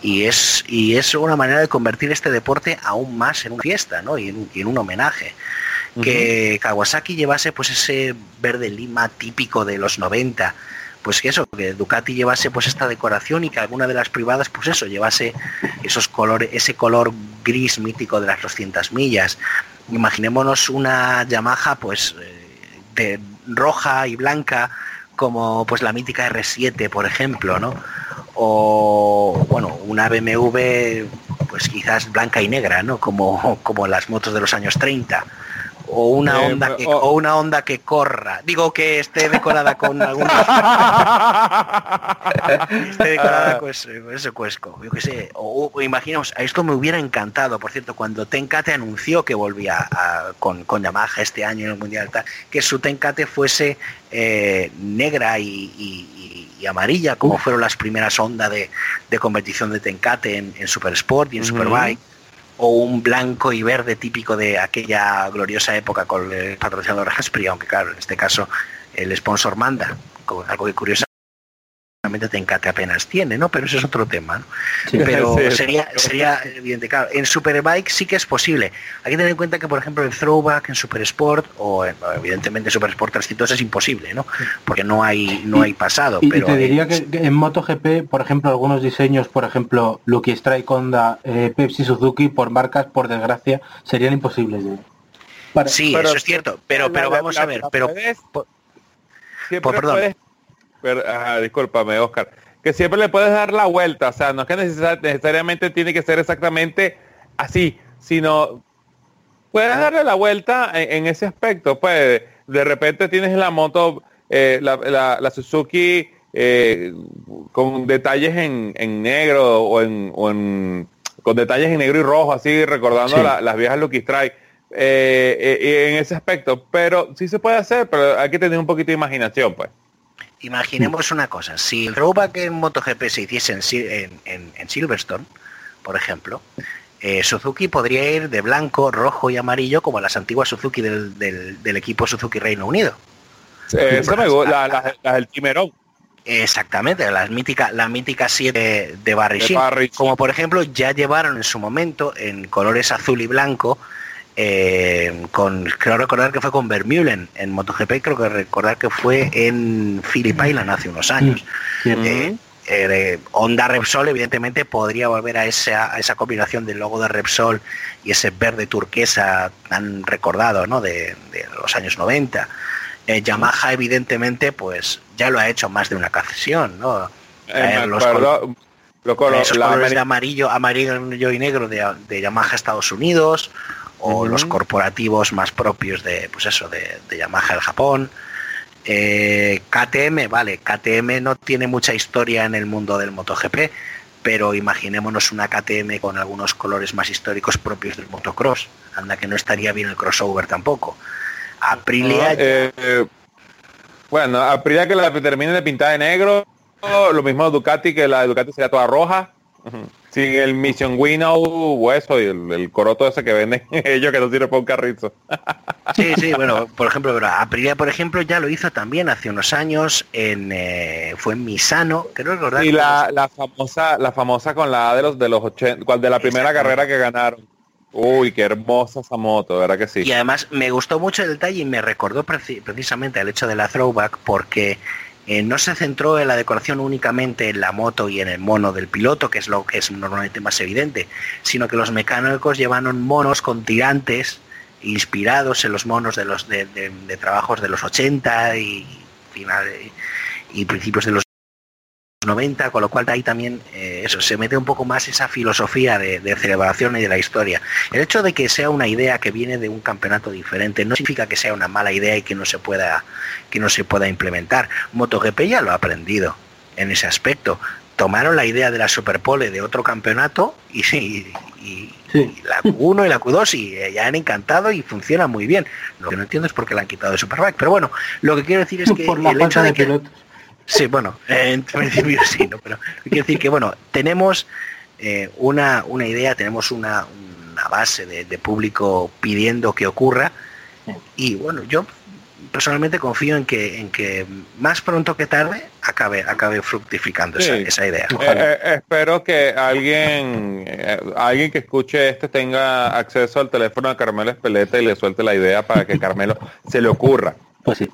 y es, y es una manera de convertir este deporte aún más en una fiesta ¿no? y, en, y en un homenaje. Que Kawasaki llevase pues ese verde lima típico de los 90, pues que eso, que Ducati llevase pues esta decoración y que alguna de las privadas pues eso, llevase esos colores, ese color gris mítico de las 200 millas. Imaginémonos una Yamaha pues eh, roja y blanca como pues la mítica R7 por ejemplo, ¿no? O bueno, una BMW pues quizás blanca y negra, ¿no? Como, como las motos de los años 30 o una Eh, onda que, o- o una onda que corra. Digo que esté decorada con algún esté decorada con ese, con ese cuesco yo qué sé. O, o imaginemos a esto me hubiera encantado por cierto cuando Tenkate anunció que volvía a- con, con Yamaha este año en el mundial tal, que su Tenkate fuese eh, negra y, y- amarilla como fueron las primeras ondas de, de competición de Tenkate en, en Super Sport y en. Superbike o un blanco y verde típico de aquella gloriosa época con el patrocinador Raspberry, aunque claro, en este caso el sponsor manda, algo que curiosamente Tenkate apenas tiene, ¿no? Pero ese es otro tema, ¿no? Sí. Pero Sí, sería, sería evidente, claro, en Superbike sí que es posible. Hay que tener en cuenta que, por ejemplo, el throwback en Super Sport, o en- evidentemente en Super Sport 300 es imposible, ¿no? Porque no hay, no hay pasado. Y, y pero te en- diría que, que en MotoGP, por ejemplo, algunos diseños, por ejemplo, Lucky Strike, Honda, eh, Pepsi, Suzuki, por marcas, por desgracia, serían imposibles para- Sí, Pero- eso es cierto, pero, pero La- vamos la- a ver, la pero puedes- po- siempre Pues, perdón. puedes- pero- ajá, discúlpame, Oscar. Que siempre le puedes dar la vuelta, o sea, no es que necesar- necesariamente tiene que ser exactamente así, sino puedes darle la vuelta en, en ese aspecto. Pues de repente tienes la moto, eh, la, la- la Suzuki eh, con detalles en, en negro o en, o en- con detalles en negro y rojo, así recordando Sí. la- las viejas Lucky Strike. eh, en ese aspecto, pero sí se puede hacer, pero hay que tener un poquito de imaginación, pues. Imaginemos una cosa, si el throwback en MotoGP se hiciese en, en- Silverstone, por ejemplo, eh, Suzuki podría ir de blanco, rojo y amarillo como las antiguas Suzuki del, del- del equipo Suzuki Reino Unido. Eh, eso me gusta, la- las Timerón. Exactamente, la mítica, la mítica 7 de De. Barry. Como por ejemplo ya llevaron en su momento en colores azul y blanco, eh, con creo recordar que fue con Vermeulen en MotoGP, creo que recordar que fue en Phillip Island hace unos años. Cierto. Eh, eh, Honda Repsol evidentemente podría volver a esa, a esa combinación del logo de Repsol y ese verde turquesa tan recordado ¿no? de, de los años 90 Eh, Yamaha evidentemente pues ya lo ha hecho más de una ocasión, ¿no? Eh, los esos colores de amarillo, amarillo y negro de, de Yamaha Estados Unidos o los corporativos más propios de pues eso de, de Yamaha del Japón. Eh, KTM, vale, KTM no tiene mucha historia en el mundo del MotoGP, pero imaginémonos una KTM con algunos colores más históricos propios del motocross. Anda que no estaría bien el crossover tampoco. Aprilia Eh, eh, bueno, Aprilia que la termine de pintar de negro, lo mismo Ducati que la Ducati sería toda roja. Sin el Mission Winnow hueso y el, el coroto ese que venden ellos que no sirve para un carrizo. Sí, sí, bueno, por ejemplo, pero Aprilia, por ejemplo, ya lo hizo también hace unos años en eh, fue en Misano, creo recordar. Y la, la famosa, la famosa con la A de los de los 80, cual de la primera carrera que ganaron. Uy, qué hermosa esa moto, ¿verdad que sí? Y además me gustó mucho el detalle y me recordó preci- precisamente al hecho de la throwback porque eh, no se centró en la decoración únicamente en la moto y en el mono del piloto, que es lo que es normalmente más evidente, sino que los mecánicos llevaron monos con tirantes inspirados en los monos de trabajos de los 80 y final y principios de los 90, con lo cual ahí también eh, eso se mete un poco más esa filosofía de, de celebración y de la historia. El hecho de que sea una idea que viene de un campeonato diferente no significa que sea una mala idea y que no se pueda que no se pueda implementar. MotoGP ya lo ha aprendido en ese aspecto. Tomaron la idea de la Superpole de otro campeonato y, y- y- Sí. y la Q1 y la Q2 y eh, ya han encantado y funciona muy bien. Lo que no entiendo es por qué la han quitado de Superbike. Pero bueno, lo que quiero decir es que Por la el hecho de de que pilotos. Sí, bueno, eh, en principio sí, ¿no? Pero quiero decir que, bueno, tenemos eh, una, una idea, tenemos una, una base de, de público pidiendo que ocurra y, bueno, yo personalmente confío en que, en que más pronto que tarde acabe, acabe fructificando esa, Sí. esa idea. Eh, eh, espero que alguien eh, alguien que escuche este tenga acceso al teléfono de Carmelo Espeleta y le suelte la idea para que Carmelo se le ocurra. Pues sí.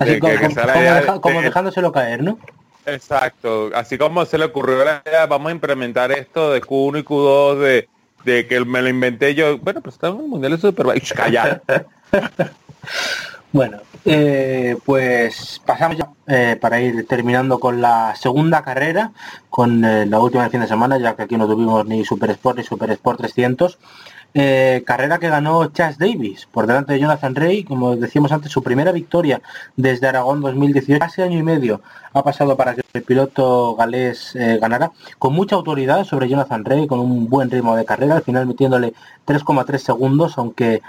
Así Que- como, que- deja- dejándoselo caer, ¿no? Exacto, así como se le ocurrió la idea, vamos a implementar esto de Q1 y Q2 de, de que me lo inventé yo. Bueno, pues está en un mundial de Superbike. Calla. Bueno, eh, pues pasamos ya eh, para ir terminando con la segunda carrera, con eh, la última del fin de semana, ya que aquí no tuvimos ni Super Sport ni Super Sport 300. Eh, carrera que ganó Chas Davis por delante de Jonathan Rey, como decíamos antes, su primera victoria desde Aragón 2018, casi año y medio ha pasado para que el piloto galés eh, ganara, con mucha autoridad sobre Jonathan Rey, con un buen ritmo de carrera, al final metiéndole 3,3 segundos, aunque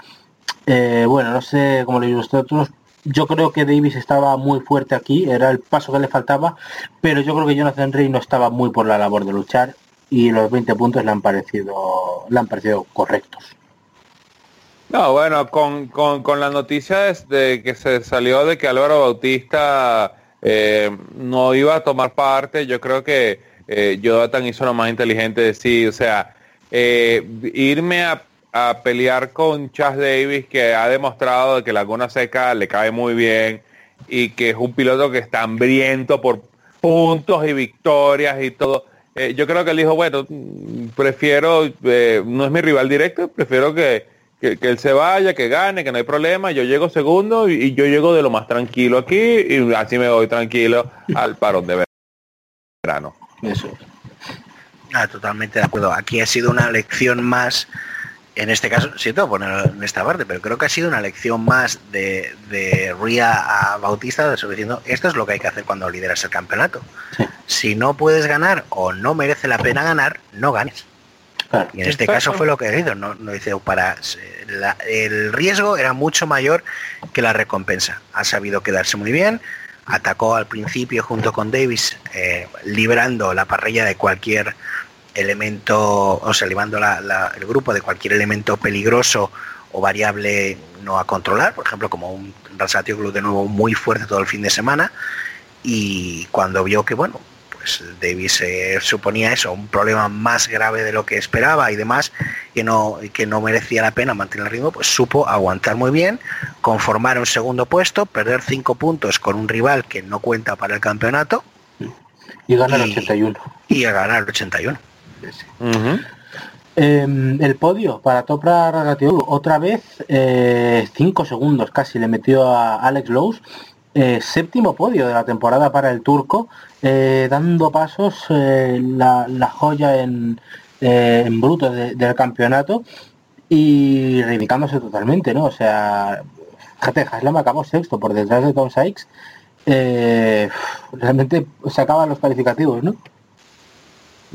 eh, bueno, no sé cómo lo veis vosotros. Yo creo que Davis estaba muy fuerte aquí, era el paso que le faltaba, pero yo creo que Jonathan Rey no estaba muy por la labor de luchar y los 20 puntos le han parecido, le han parecido correctos. No, bueno, con, con, con la noticia de, de que se salió de que Álvaro Bautista eh, no iba a tomar parte, yo creo que eh, Jonathan hizo lo más inteligente de sí, o sea, eh, irme a, a pelear con Chas Davis, que ha demostrado que Laguna Seca le cae muy bien y que es un piloto que está hambriento por puntos y victorias y todo. Eh, yo creo que él dijo, bueno, mm, prefiero, eh, no es mi rival directo, prefiero que, que, él se vaya, que gane, que no hay problema, yo llego segundo y, y yo llego de lo más tranquilo aquí y así me voy tranquilo al parón de verano. Eso. Ah, totalmente de acuerdo. Aquí ha sido una lección más, en este caso, siento ponerlo en esta parte, pero creo que ha sido una lección más de, de Ria a Bautista, de sobre diciendo, esto es lo que hay que hacer cuando lideras el campeonato. Sí. Si no puedes ganar o no merece la pena ganar, no ganes. Claro. Y en este Exacto. caso fue lo que he dicho, no, no dice para la- el riesgo era mucho mayor que la recompensa. Ha sabido quedarse muy bien, atacó al principio junto con Davis, eh, librando la parrilla de cualquier elemento, o sea, librando la- la- el grupo de cualquier elemento peligroso o variable no a controlar, por ejemplo, como un Rasatio Club de nuevo muy fuerte todo el fin de semana, y cuando vio que, bueno, pues Davis eh, suponía eso, un problema más grave de lo que esperaba y demás, que no, que no merecía la pena mantener el ritmo, pues supo aguantar muy bien, conformar un segundo puesto, perder cinco puntos con un rival que no cuenta para el campeonato Y gana el y- 81. y a ganar el 81. Ujú. Em, el podio para Topra Ragatioglu, otra vez 5 segundos casi le metió a Alex Lowe. séptimo podio de la temporada para el turco, dando pasos la, joya en, en bruto del campeonato y reivindicándose totalmente, ¿no? O sea, fíjate, Haslam acabó sexto por detrás de Tom Sykes. Eh, realmente se acaban los calificativos, ¿no?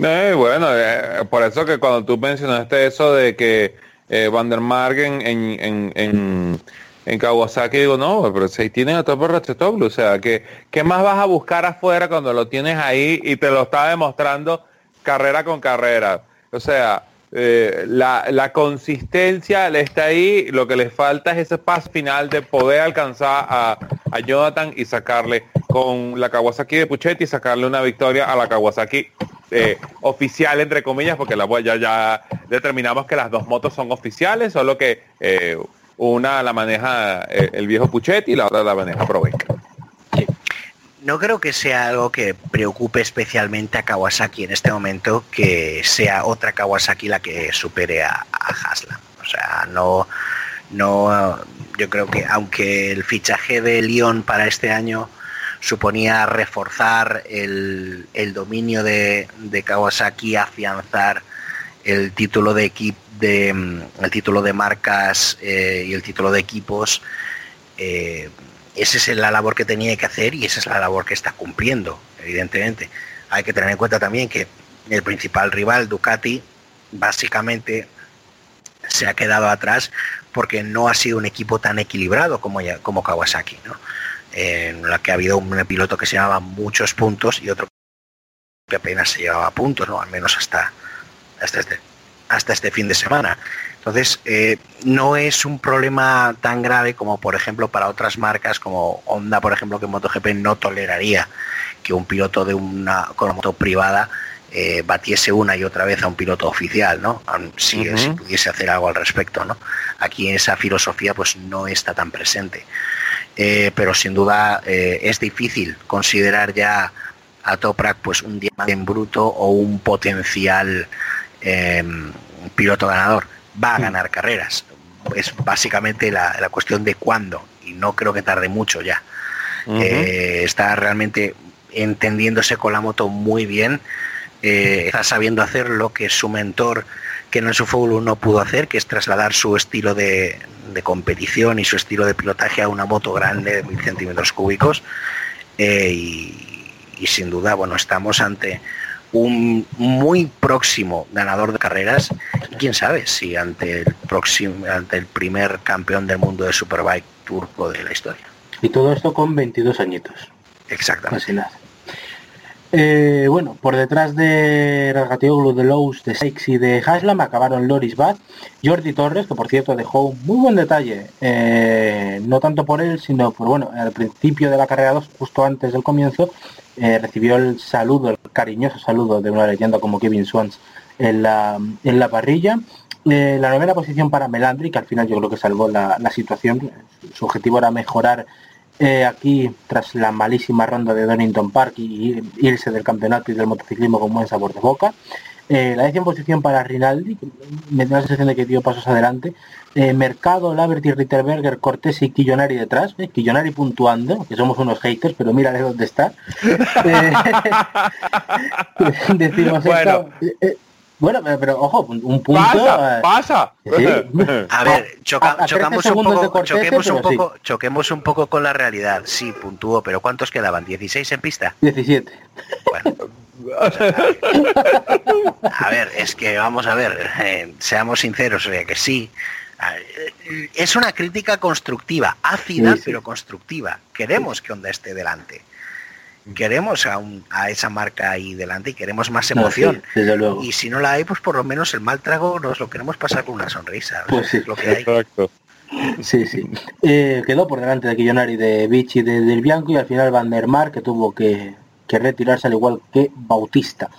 Eh, bueno, eh, por eso que cuando tú mencionaste eso de que eh, Van der en, en, en, en, Kawasaki, digo, no, pero si tienen a Topper o sea, que ¿qué más vas a buscar afuera cuando lo tienes ahí y te lo está demostrando carrera con carrera? O sea, eh, la, la, consistencia está ahí, lo que le falta es ese paso final de poder alcanzar a, Jonathan y sacarle con la Kawasaki de Puchetti y sacarle una victoria a la Kawasaki eh, oficial entre comillas porque la ya, ya determinamos que las dos motos son oficiales solo que eh, una la maneja el viejo Puchetti y la otra la maneja Provenca no creo que sea algo que preocupe especialmente a Kawasaki en este momento que sea otra Kawasaki la que supere a, Haslam. O sea, no, no, yo creo que aunque el fichaje de Lyon para este año suponía reforzar el, dominio de, Kawasaki, afianzar el título de equipo de el título de marcas eh, y el título de equipos eh, esa es la labor que tenía que hacer y esa es la labor que está cumpliendo, evidentemente. Hay que tener en cuenta también que el principal rival, Ducati, básicamente se ha quedado atrás porque no ha sido un equipo tan equilibrado como, como Kawasaki, en la que ha habido un piloto que se llevaba muchos puntos y otro que apenas se llevaba puntos, ¿no? al menos hasta, hasta, este, hasta este fin de semana. Entonces, eh, no es un problema tan grave como, por ejemplo, para otras marcas como Honda, por ejemplo, que MotoGP no toleraría que un piloto de una con moto privada eh, batiese una y otra vez a un piloto oficial, ¿no? Si, pudiese hacer algo al respecto, ¿no? Aquí esa filosofía pues no está tan presente. Eh, pero sin duda es difícil considerar ya a Toprak pues un diamante en bruto o un potencial piloto ganador va a ganar carreras. Es básicamente la, cuestión de cuándo, y no creo que tarde mucho ya. Eh, está realmente entendiéndose con la moto muy bien, eh, está sabiendo hacer lo que su mentor, que en el Sufolo no pudo hacer, que es trasladar su estilo de, competición y su estilo de pilotaje a una moto grande de mil centímetros cúbicos. Eh, y, y, sin duda, bueno, estamos ante un muy próximo ganador de carreras quién sabe si ante el próximo ante el primer campeón del mundo de Superbike turco de la historia. Y todo esto con 22 añitos. Exactamente. Eh, bueno, por detrás de Rasgatioglu, de Lowe's, de Seix y de Haslam acabaron Loris Bath, Jordi Torres, que por cierto dejó un muy buen detalle, eh, no tanto por él, sino por, bueno, al principio de la carrera 2, justo antes del comienzo, eh, recibió el saludo, el cariñoso saludo de una leyenda como Kevin Swans en la, en la parrilla. la novena posición para Melandri, que al final yo creo que salvó la, la situación. Su objetivo era mejorar eh, aquí, tras la malísima ronda de Donington Park y, irse del campeonato y del motociclismo con buen sabor de boca. Eh, la décima posición para Rinaldi, me da la sensación de que dio pasos adelante. Eh, Mercado, Laverty, Ritterberger, Cortés y Quillonari detrás. Eh, Quillonari puntuando, que somos unos haters, pero mira de dónde está. decimos bueno. Bueno, pero, ojo, un punto. Pasa, pasa. A ver, chocamos un poco, choquemos un poco, choquemos un poco con la realidad. Sí, puntuó, pero ¿cuántos quedaban? ¿16 en pista? 17. Bueno. A ver, es que vamos a ver, eh, seamos sinceros, o sea que sí. Es una crítica constructiva, ácida pero constructiva. Queremos que Honda esté delante queremos a, a, esa marca ahí delante y queremos más emoción. Y si no la hay, pues por lo menos el mal trago nos lo queremos pasar con una sonrisa. Pues sí. lo que hay. Sí, sí. Eh, quedó por delante de Quillonari de Vichy de, del Bianco y al final Van der Mar que tuvo que, retirarse al igual que Bautista.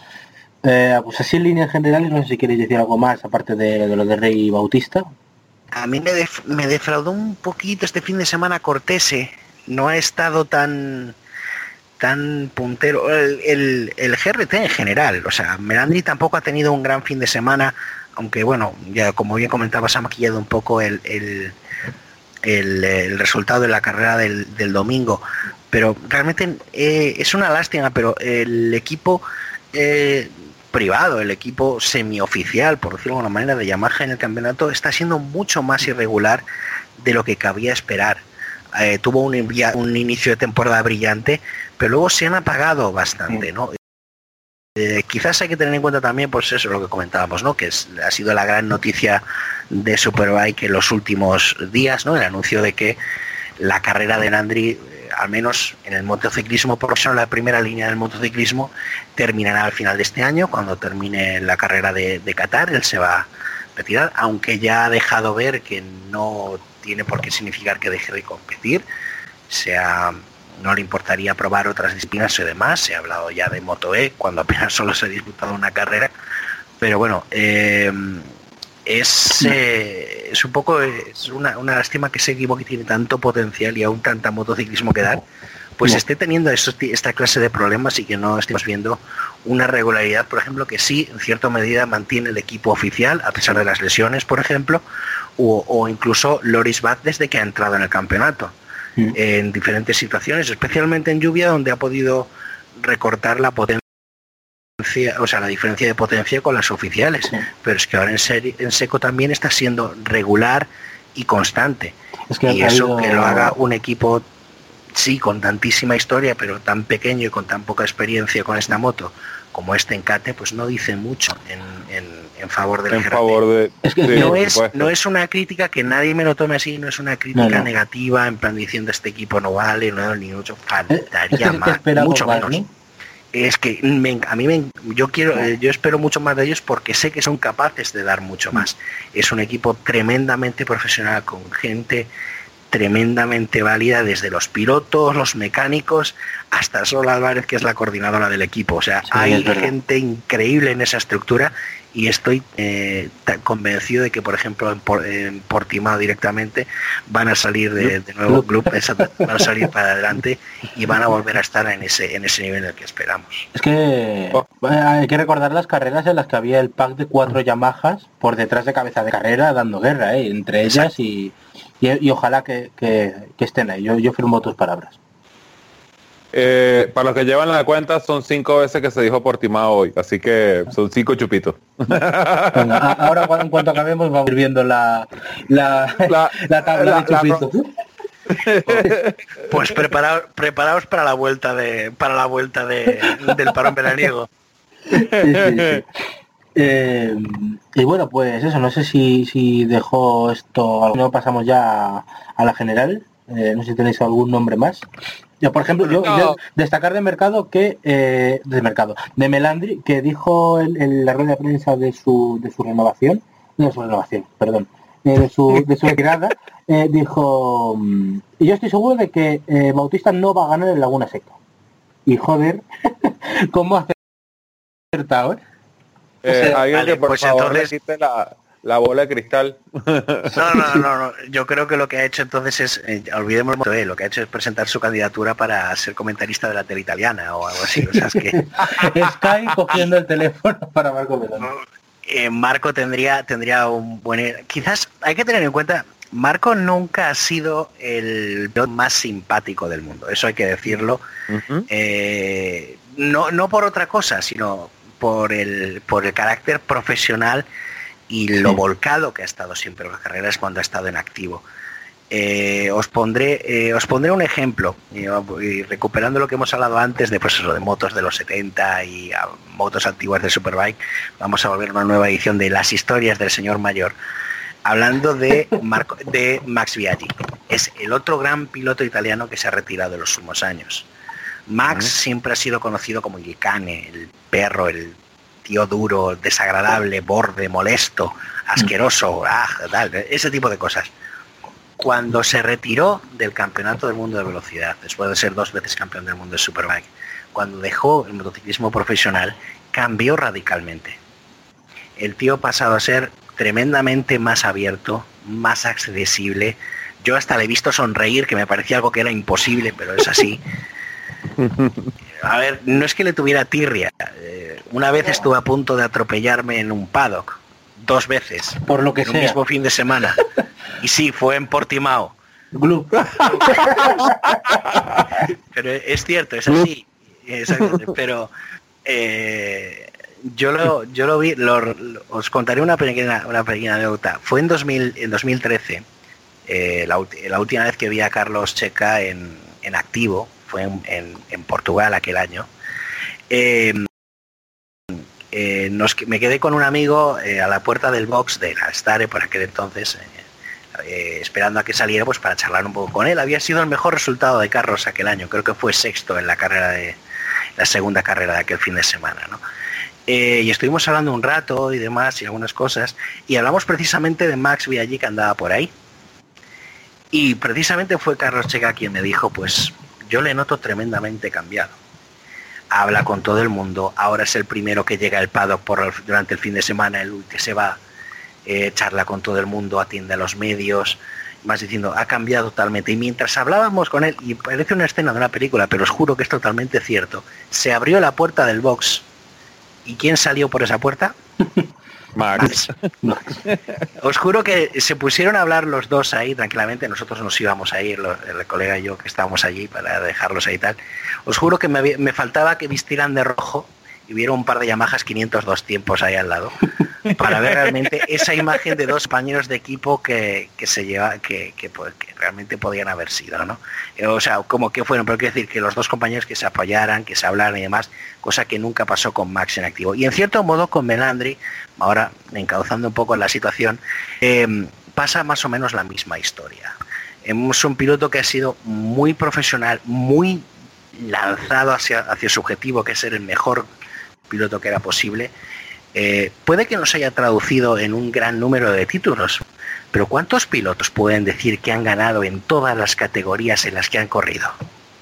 Eh, pues así en líneas generales, no sé si queréis decir algo más aparte de, lo de Rey Bautista. A mí me, me defraudó un poquito este fin de semana Cortese. No ha estado tan tan puntero, el, el, GRT en general, o sea, Melandri tampoco ha tenido un gran fin de semana, aunque bueno, ya como bien comentaba, se ha maquillado un poco el, el, el, el resultado de la carrera del, del domingo, pero realmente eh, es una lástima, pero el equipo eh, privado, el equipo semioficial, por decirlo de alguna manera, de Yamaha en el campeonato, está siendo mucho más irregular de lo que cabía esperar. Eh, tuvo un, un inicio de temporada brillante, pero luego se han apagado bastante, ¿no? Eh, quizás hay que tener en cuenta también, pues eso, lo que comentábamos, ¿no? Que ha sido la gran noticia de Superbike en los últimos días, ¿no? El anuncio de que la carrera de Nandri, eh, al menos en el motociclismo profesional, la primera línea del motociclismo, terminará al final de este año, cuando termine la carrera de, Qatar, él se va a retirar, aunque ya ha dejado ver que no tiene por qué significar que deje de competir, sea no le importaría probar otras disciplinas y demás, se ha hablado ya de Moto E, cuando apenas solo se ha disputado una carrera, pero bueno, eh, es, eh, es un poco es una, una lástima que ese equipo que tiene tanto potencial y aún tanta motociclismo que dar, pues No. esté teniendo esta clase de problemas y que no estemos viendo una regularidad, por ejemplo, que sí, en cierta medida mantiene el equipo oficial, a pesar de las lesiones, por ejemplo, o, o incluso Loris Bad desde que ha entrado en el campeonato En diferentes situaciones, especialmente en lluvia, donde ha podido recortar la potencia, o sea, la diferencia de potencia con las oficiales. Sí. Pero es que ahora en, seco también está siendo regular y constante. Es que y eso que lo haga un equipo, sí, con tantísima historia, pero tan pequeño y con tan poca experiencia con esta moto, como este encate, pues no dice mucho en, en- en favor del En favor de... No, es, no es una crítica que nadie me lo tome así, no es una crítica No, no. negativa en plan diciendo este equipo no vale, no ni mucho, faltaría que más, mucho más, menos. ¿no? Es que me- a mí me, yo quiero, eh, yo espero mucho más de ellos porque sé que son capaces de dar mucho más. Es un equipo tremendamente profesional con gente tremendamente válida desde los pilotos, los mecánicos, hasta Sol Álvarez, que es la coordinadora del equipo. O sea, Sí, hay gente increíble en esa estructura y estoy eh, tan convencido de que, por ejemplo, en, Por- en Portimao directamente van a salir de, de nuevo club, van a salir para adelante y van a volver a estar en ese, en ese nivel en el que esperamos. Es que eh, hay que recordar las carreras en las que había el pack de cuatro Yamahas por detrás de cabeza de carrera dando guerra, ¿eh? entre ellas y, y, y ojalá que, que- que estén ahí. Yo, yo firmo tus palabras. Eh, para los que llevan la cuenta, son cinco veces que se dijo Portimao hoy, así que son cinco chupitos. Venga, ahora en cuanto acabemos vamos a ir viendo la, la, La- la tabla la- de chupitos. Pues preparaos, preparaos para la vuelta de para la vuelta de, del parón veraniego. Sí, sí, sí. Eh, y bueno, pues eso, no sé si, si dejó esto, no pasamos ya a, a la general, Eh, no sé si tenéis algún nombre más. Yo, por ejemplo, yo, destacar de mercado que, eh, de mercado, de Melandri, que dijo en, en la rueda de prensa de su, de su renovación, no de su renovación, perdón, eh, de su, de su retirada, eh, dijo, mm, y yo estoy seguro de que eh, Bautista no va a ganar en Laguna Seca. Y joder, ¿cómo ha acertado, eh? Eh, sea, alguien vale, que por pues favor entonces- la, la bola de cristal. No, no, no, no. Yo creo que lo que ha hecho entonces es, eh, olvidemos lo que ha hecho es presentar su candidatura para ser comentarista de la tele italiana o algo así. O sea, es que Sky cogiendo el teléfono para Marco eh, Marco tendría, tendría un buen... Quizás hay que tener en cuenta, Marco nunca ha sido el más simpático del mundo, eso hay que decirlo. Eh, no, no por otra cosa, sino por el, por el carácter profesional y lo volcado que ha estado siempre en las carreras cuando ha estado en activo. Eh, os pondré eh, os pondré un ejemplo y, recuperando lo que hemos hablado antes de pues eso, de motos de los 70 y ah, motos antiguas de Superbike vamos a volver a una nueva edición de las historias del señor mayor hablando de Marco, de Max Biaggi es el otro gran piloto italiano que se ha retirado en los últimos años. Max siempre ha sido conocido como el cane, el perro, el tío duro, desagradable, borde, molesto, asqueroso, ah, tal, ese tipo de cosas. Cuando se retiró del campeonato del mundo de velocidad, después de ser dos veces campeón del mundo de Superbike, cuando dejó el motociclismo profesional, cambió radicalmente. El tío ha pasado a ser tremendamente más abierto, más accesible. Yo hasta le he visto sonreír, que me parecía algo que era imposible, pero es así. A ver, no es que le tuviera tirria. Eh, una vez estuve a punto de atropellarme en un paddock. dos veces. Por lo que en un sea. mismo fin de semana. Y sí, fue en Portimao. Glue. Pero es cierto, es así. Pero eh, yo lo yo lo vi, lo- lo- os contaré una pequeña una pequeña anécdota. Fue en 2000 en 2013 eh, la, la última vez que vi a Carlos Checa en, en activo fue en, Portugal aquel año. Eh, eh, nos, me quedé con un amigo eh, a la puerta del box de la Stare por aquel entonces, esperando a que saliera pues para charlar un poco con él. Había sido el mejor resultado de Carlos aquel año, creo que fue sexto en la carrera de la segunda carrera de aquel fin de semana, ¿no? Y estuvimos hablando un rato y demás y algunas cosas y hablamos precisamente de Max Viallí que andaba por ahí. Y precisamente fue Carlos Checa quien me dijo, pues yo le noto tremendamente cambiado. Habla con todo el mundo, ahora es el primero que llega al paddock durante el fin de semana, el que se va, eh, charla con todo el mundo, atiende a los medios, más diciendo, ha cambiado totalmente. Y mientras hablábamos con él, y parece una escena de una película, pero os juro que es totalmente cierto, se abrió la puerta del box. ¿Y quién salió por esa puerta? Max. Os juro que se pusieron a hablar los dos ahí tranquilamente, nosotros nos íbamos a ir, el colega y yo que estábamos allí para dejarlos ahí y tal. Os juro que me, había- me faltaba que vistieran de rojo y hubiera un par de Yamahas 502 tiempos ahí al lado para ver realmente esa imagen de dos compañeros de equipo que, que se lleva que, que, pues, realmente podían haber sido, ¿no? Eh, O sea, como que fueron, pero quiero decir que los dos compañeros que se apoyaran, que se hablaran y demás, cosa que nunca pasó con Max en activo. Y en cierto modo con Melandri, ahora encauzando un poco la situación, eh, pasa más o menos la misma historia. Es un piloto que ha sido muy profesional, muy lanzado hacia, hacia su objetivo, que es ser el mejor piloto que era posible. Eh, puede que no se haya traducido en un gran número de títulos, pero ¿cuántos pilotos pueden decir que han ganado en todas las categorías en las que han corrido?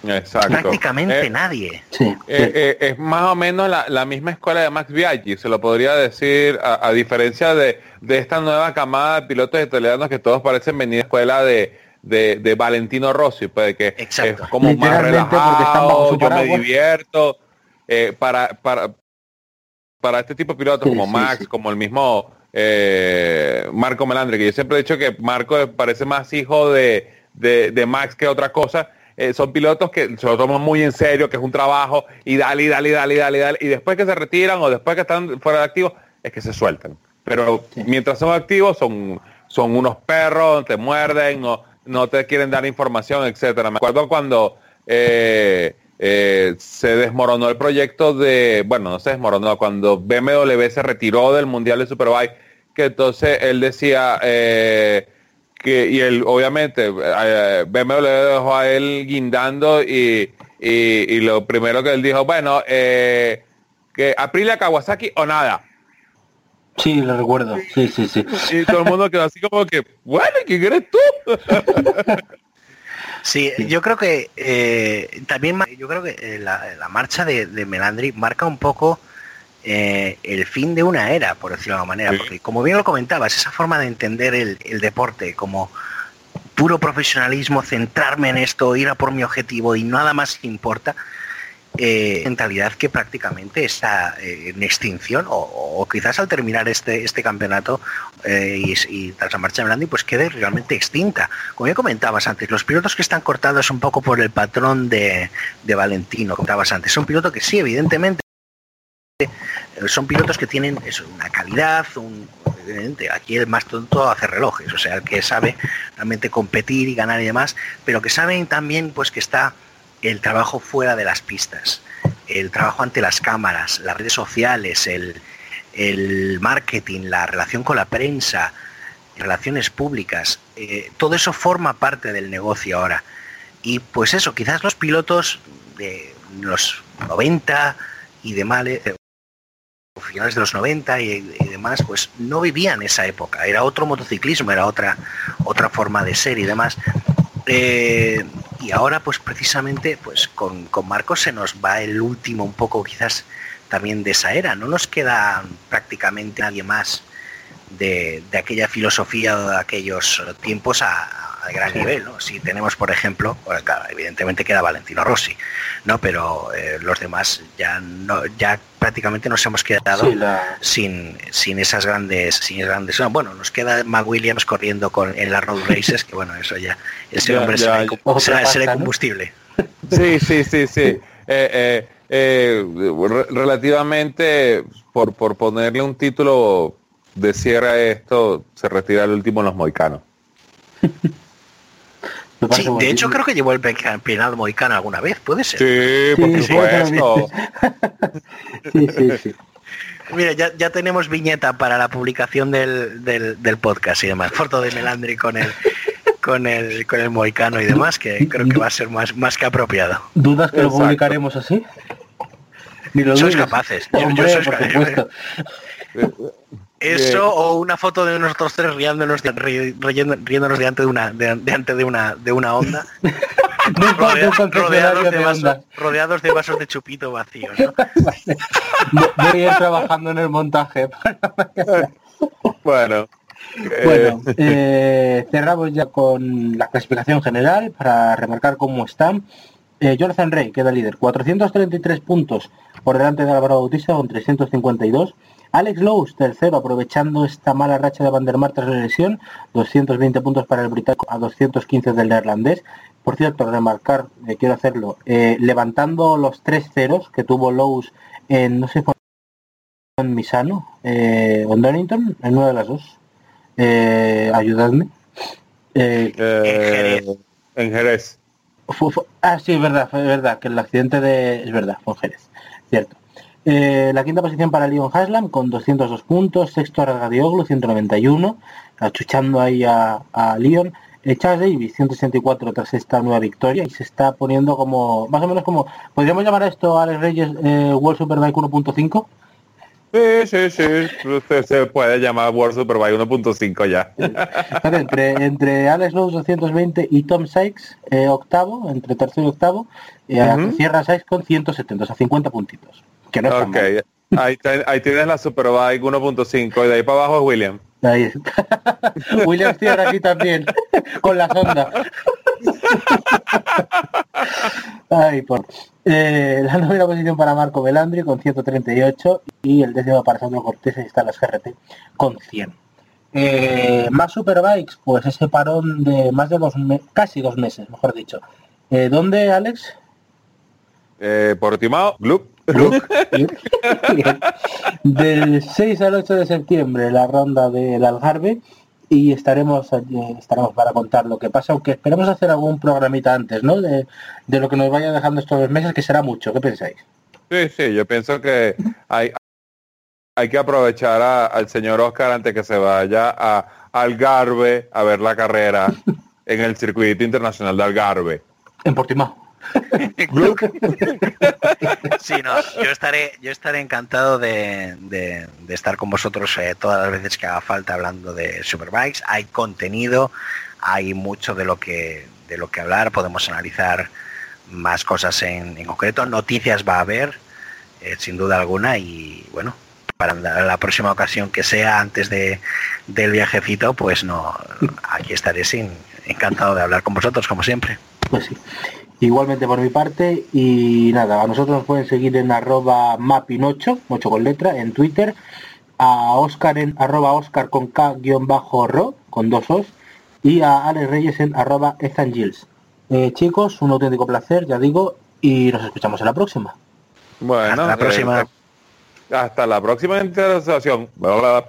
Exacto. Prácticamente Eh, nadie. Sí. Eh, eh, es más o menos la, la misma escuela de Max Biaggi, se lo podría decir, a, a diferencia de, de esta nueva camada de pilotos italianos que todos parecen venir de escuela de, de, de Valentino Rossi, pues que Exacto. es como más relajado, yo me divierto, eh, para, para, para este tipo de pilotos Sí, como Max, sí. como el mismo eh, Marco Melandri, que yo siempre he dicho que Marco parece más hijo de, de, de Max que otra cosa, eh, son pilotos que se lo toman muy en serio, que es un trabajo, y dale, y dale, y dale, y dale, y dale, y después que se retiran o después que están fuera de activo, es que se sueltan. Pero Sí. mientras son activos son, son unos perros, te muerden, no, no te quieren dar información, etcétera. Me acuerdo cuando eh, eh, se desmoronó el proyecto de, bueno, no se desmoronó, cuando BMW se retiró del Mundial de Superbike, que entonces él decía eh, que, y él obviamente, eh, BMW dejó a él guindando y, y, y lo primero que él dijo, bueno, que Aprilia Kawasaki o nada. Sí, lo recuerdo. Sí, sí, sí. Y todo el mundo quedó así como que, bueno, ¿quién eres tú? Sí, yo creo que eh, también yo creo que eh, la, la marcha de, de Melandri marca un poco eh, el fin de una era, por decirlo de alguna manera, Sí. porque como bien lo comentabas, esa forma de entender el, el deporte como puro profesionalismo, centrarme en esto, ir a por mi objetivo y nada más importa, eh, mentalidad que prácticamente está eh, en extinción o, quizás al terminar este, este campeonato eh, y, y tras la marcha de Melandi pues quede realmente extinta. Como ya comentabas antes, los pilotos que están cortados un poco por el patrón de, de Valentino, comentabas antes, son pilotos que sí, evidentemente, eh, son pilotos que tienen eso, una calidad, un, aquí el más tonto hace relojes, o sea, el que sabe realmente competir y ganar y demás, pero que saben también pues que está el trabajo fuera de las pistas, el trabajo ante las cámaras, las redes sociales, el, el marketing, la relación con la prensa, relaciones públicas, eh, todo eso forma parte del negocio ahora. Y pues eso, quizás los pilotos de los 90 y demás, eh, finales de los 90 y, demás, pues no vivían esa época. Era otro motociclismo, era otra, otra forma de ser y demás. Eh, y ahora, pues precisamente, pues con, con Marcos se nos va el último un poco quizás también de esa era. No nos queda prácticamente nadie más de, de aquella filosofía o de aquellos tiempos a, gran nivel, ¿no? Si tenemos, por ejemplo, bueno, claro, evidentemente queda Valentino Rossi, ¿no? Pero eh, los demás ya no, ya prácticamente nos hemos quedado Sí, la- sin, sin esas grandes, sin grandes. no, bueno, nos queda Mac Williams corriendo con en las road races, que bueno, eso ya, ese Ya, hombre ya, será, será- será ¿no? combustible. Sí, sí, sí, sí. Eh, eh, eh, re- relativamente, por, por ponerle un título de cierre a esto, se retira el último en los moicanos. Sí, de hecho creo que llevó el campeonato mohicano alguna vez, puede ser. Sí, por Sí, supuesto. Sí, sí, sí. Mira, ya, ya tenemos viñeta para la publicación del, del, del podcast y demás. Foto de Melandri con el con el con el moicano y demás, que creo que va a ser más, más que apropiado. ¿Dudas que lo publicaremos así? Ni lo Sois dudes. capaces. Yo- yo Hombre, sois por capaces. Eso o una foto de nosotros tres riéndonos, de- ri- riendo- riéndonos delante de una de, delante de una de una onda, rodea- rodeados, de vasos, rodeados de vasos de chupito vacíos. ¿no? Voy a ir trabajando en el montaje. Bueno. Bueno, eh, eh, cerramos ya con la clasificación general para remarcar cómo están. Eh, Jonathan Rey queda líder, 433 puntos por delante de Álvaro Bautista con 352. Alex Lowe, tercero, aprovechando esta mala racha de Van der Mar tras la lesión, 220 puntos para el británico a 215 del neerlandés. Por cierto, remarcar, eh, quiero hacerlo, eh, levantando los tres ceros que tuvo Lowe en, no sé, fue en Misano, eh, o en Donington, en una de las dos. Eh, ayudadme. Jerez. en Jerez. fu- fu- ah, sí, es verdad, fue verdad, que el accidente de... Es verdad, fue en Jerez, cierto. Eh, la quinta posición para Leon Haslam con 202 puntos, sexto Argadioglu 191, achuchando ahí a, a Leon. Eh, Charles Davis 164 tras esta nueva victoria y se está poniendo como, más o menos como, podríamos llamar a esto Alex Reyes eh, World Superbike 1.5. Sí, sí, sí. Se puede llamar World Superbike 1.5 ya. Entre, entre Alex Lowe 220 y Tom Sykes eh, octavo, entre tercero y octavo, eh, Ujú. cierra Sykes con 170, o sea, 50 puntitos. Que no está Ok. Ahí, ahí tienes la Superbike 1.5 y de ahí para abajo es William. Ahí es. Williams cierra aquí también, con la sonda. Ay, por. Eh, la novena posición para Marco Belandri con 138 y el décimo para Sandro Cortés, están las GRT con 100. Eh, más Superbikes, pues ese parón de más de dos meses, casi dos meses, mejor dicho. Eh, ¿Dónde, Alex? Eh, Portimao, Gloop. Del 6 al 8 de septiembre la ronda del Algarve y estaremos allí- estaremos para contar lo que pasa, aunque esperemos hacer algún programita antes, ¿no? De, de lo que nos vaya dejando estos dos meses, que será mucho, ¿qué pensáis? Sí, sí, yo pienso que hay, hay que aprovechar a- al señor Oscar antes que se vaya a Algarve a ver la carrera en el circuito internacional de Algarve. En Portimao. Sí, no, yo estaré, yo estaré encantado de, de- de estar con vosotros eh, todas las veces que haga falta hablando de Superbikes. Hay contenido, hay mucho de lo que de lo que hablar, podemos analizar más cosas en, en concreto, noticias va a haber, eh, sin duda alguna, y bueno, para la, próxima ocasión que sea antes de, del viajecito, pues no, aquí estaré sin encantado de hablar con vosotros, como siempre. Pues sí. Igualmente por mi parte y nada, a nosotros nos pueden seguir en arroba mapin8, 8 con letra, en Twitter, a Oscar en arroba Oscar con K guion bajo ro, con dos os, y a Alex Reyes en arroba Ethan Gilles. Eh, chicos, un auténtico placer, ya digo, y nos escuchamos en la próxima. Bueno, Hasta la próxima. eh, hasta la próxima interacción. Bla, bla, bla.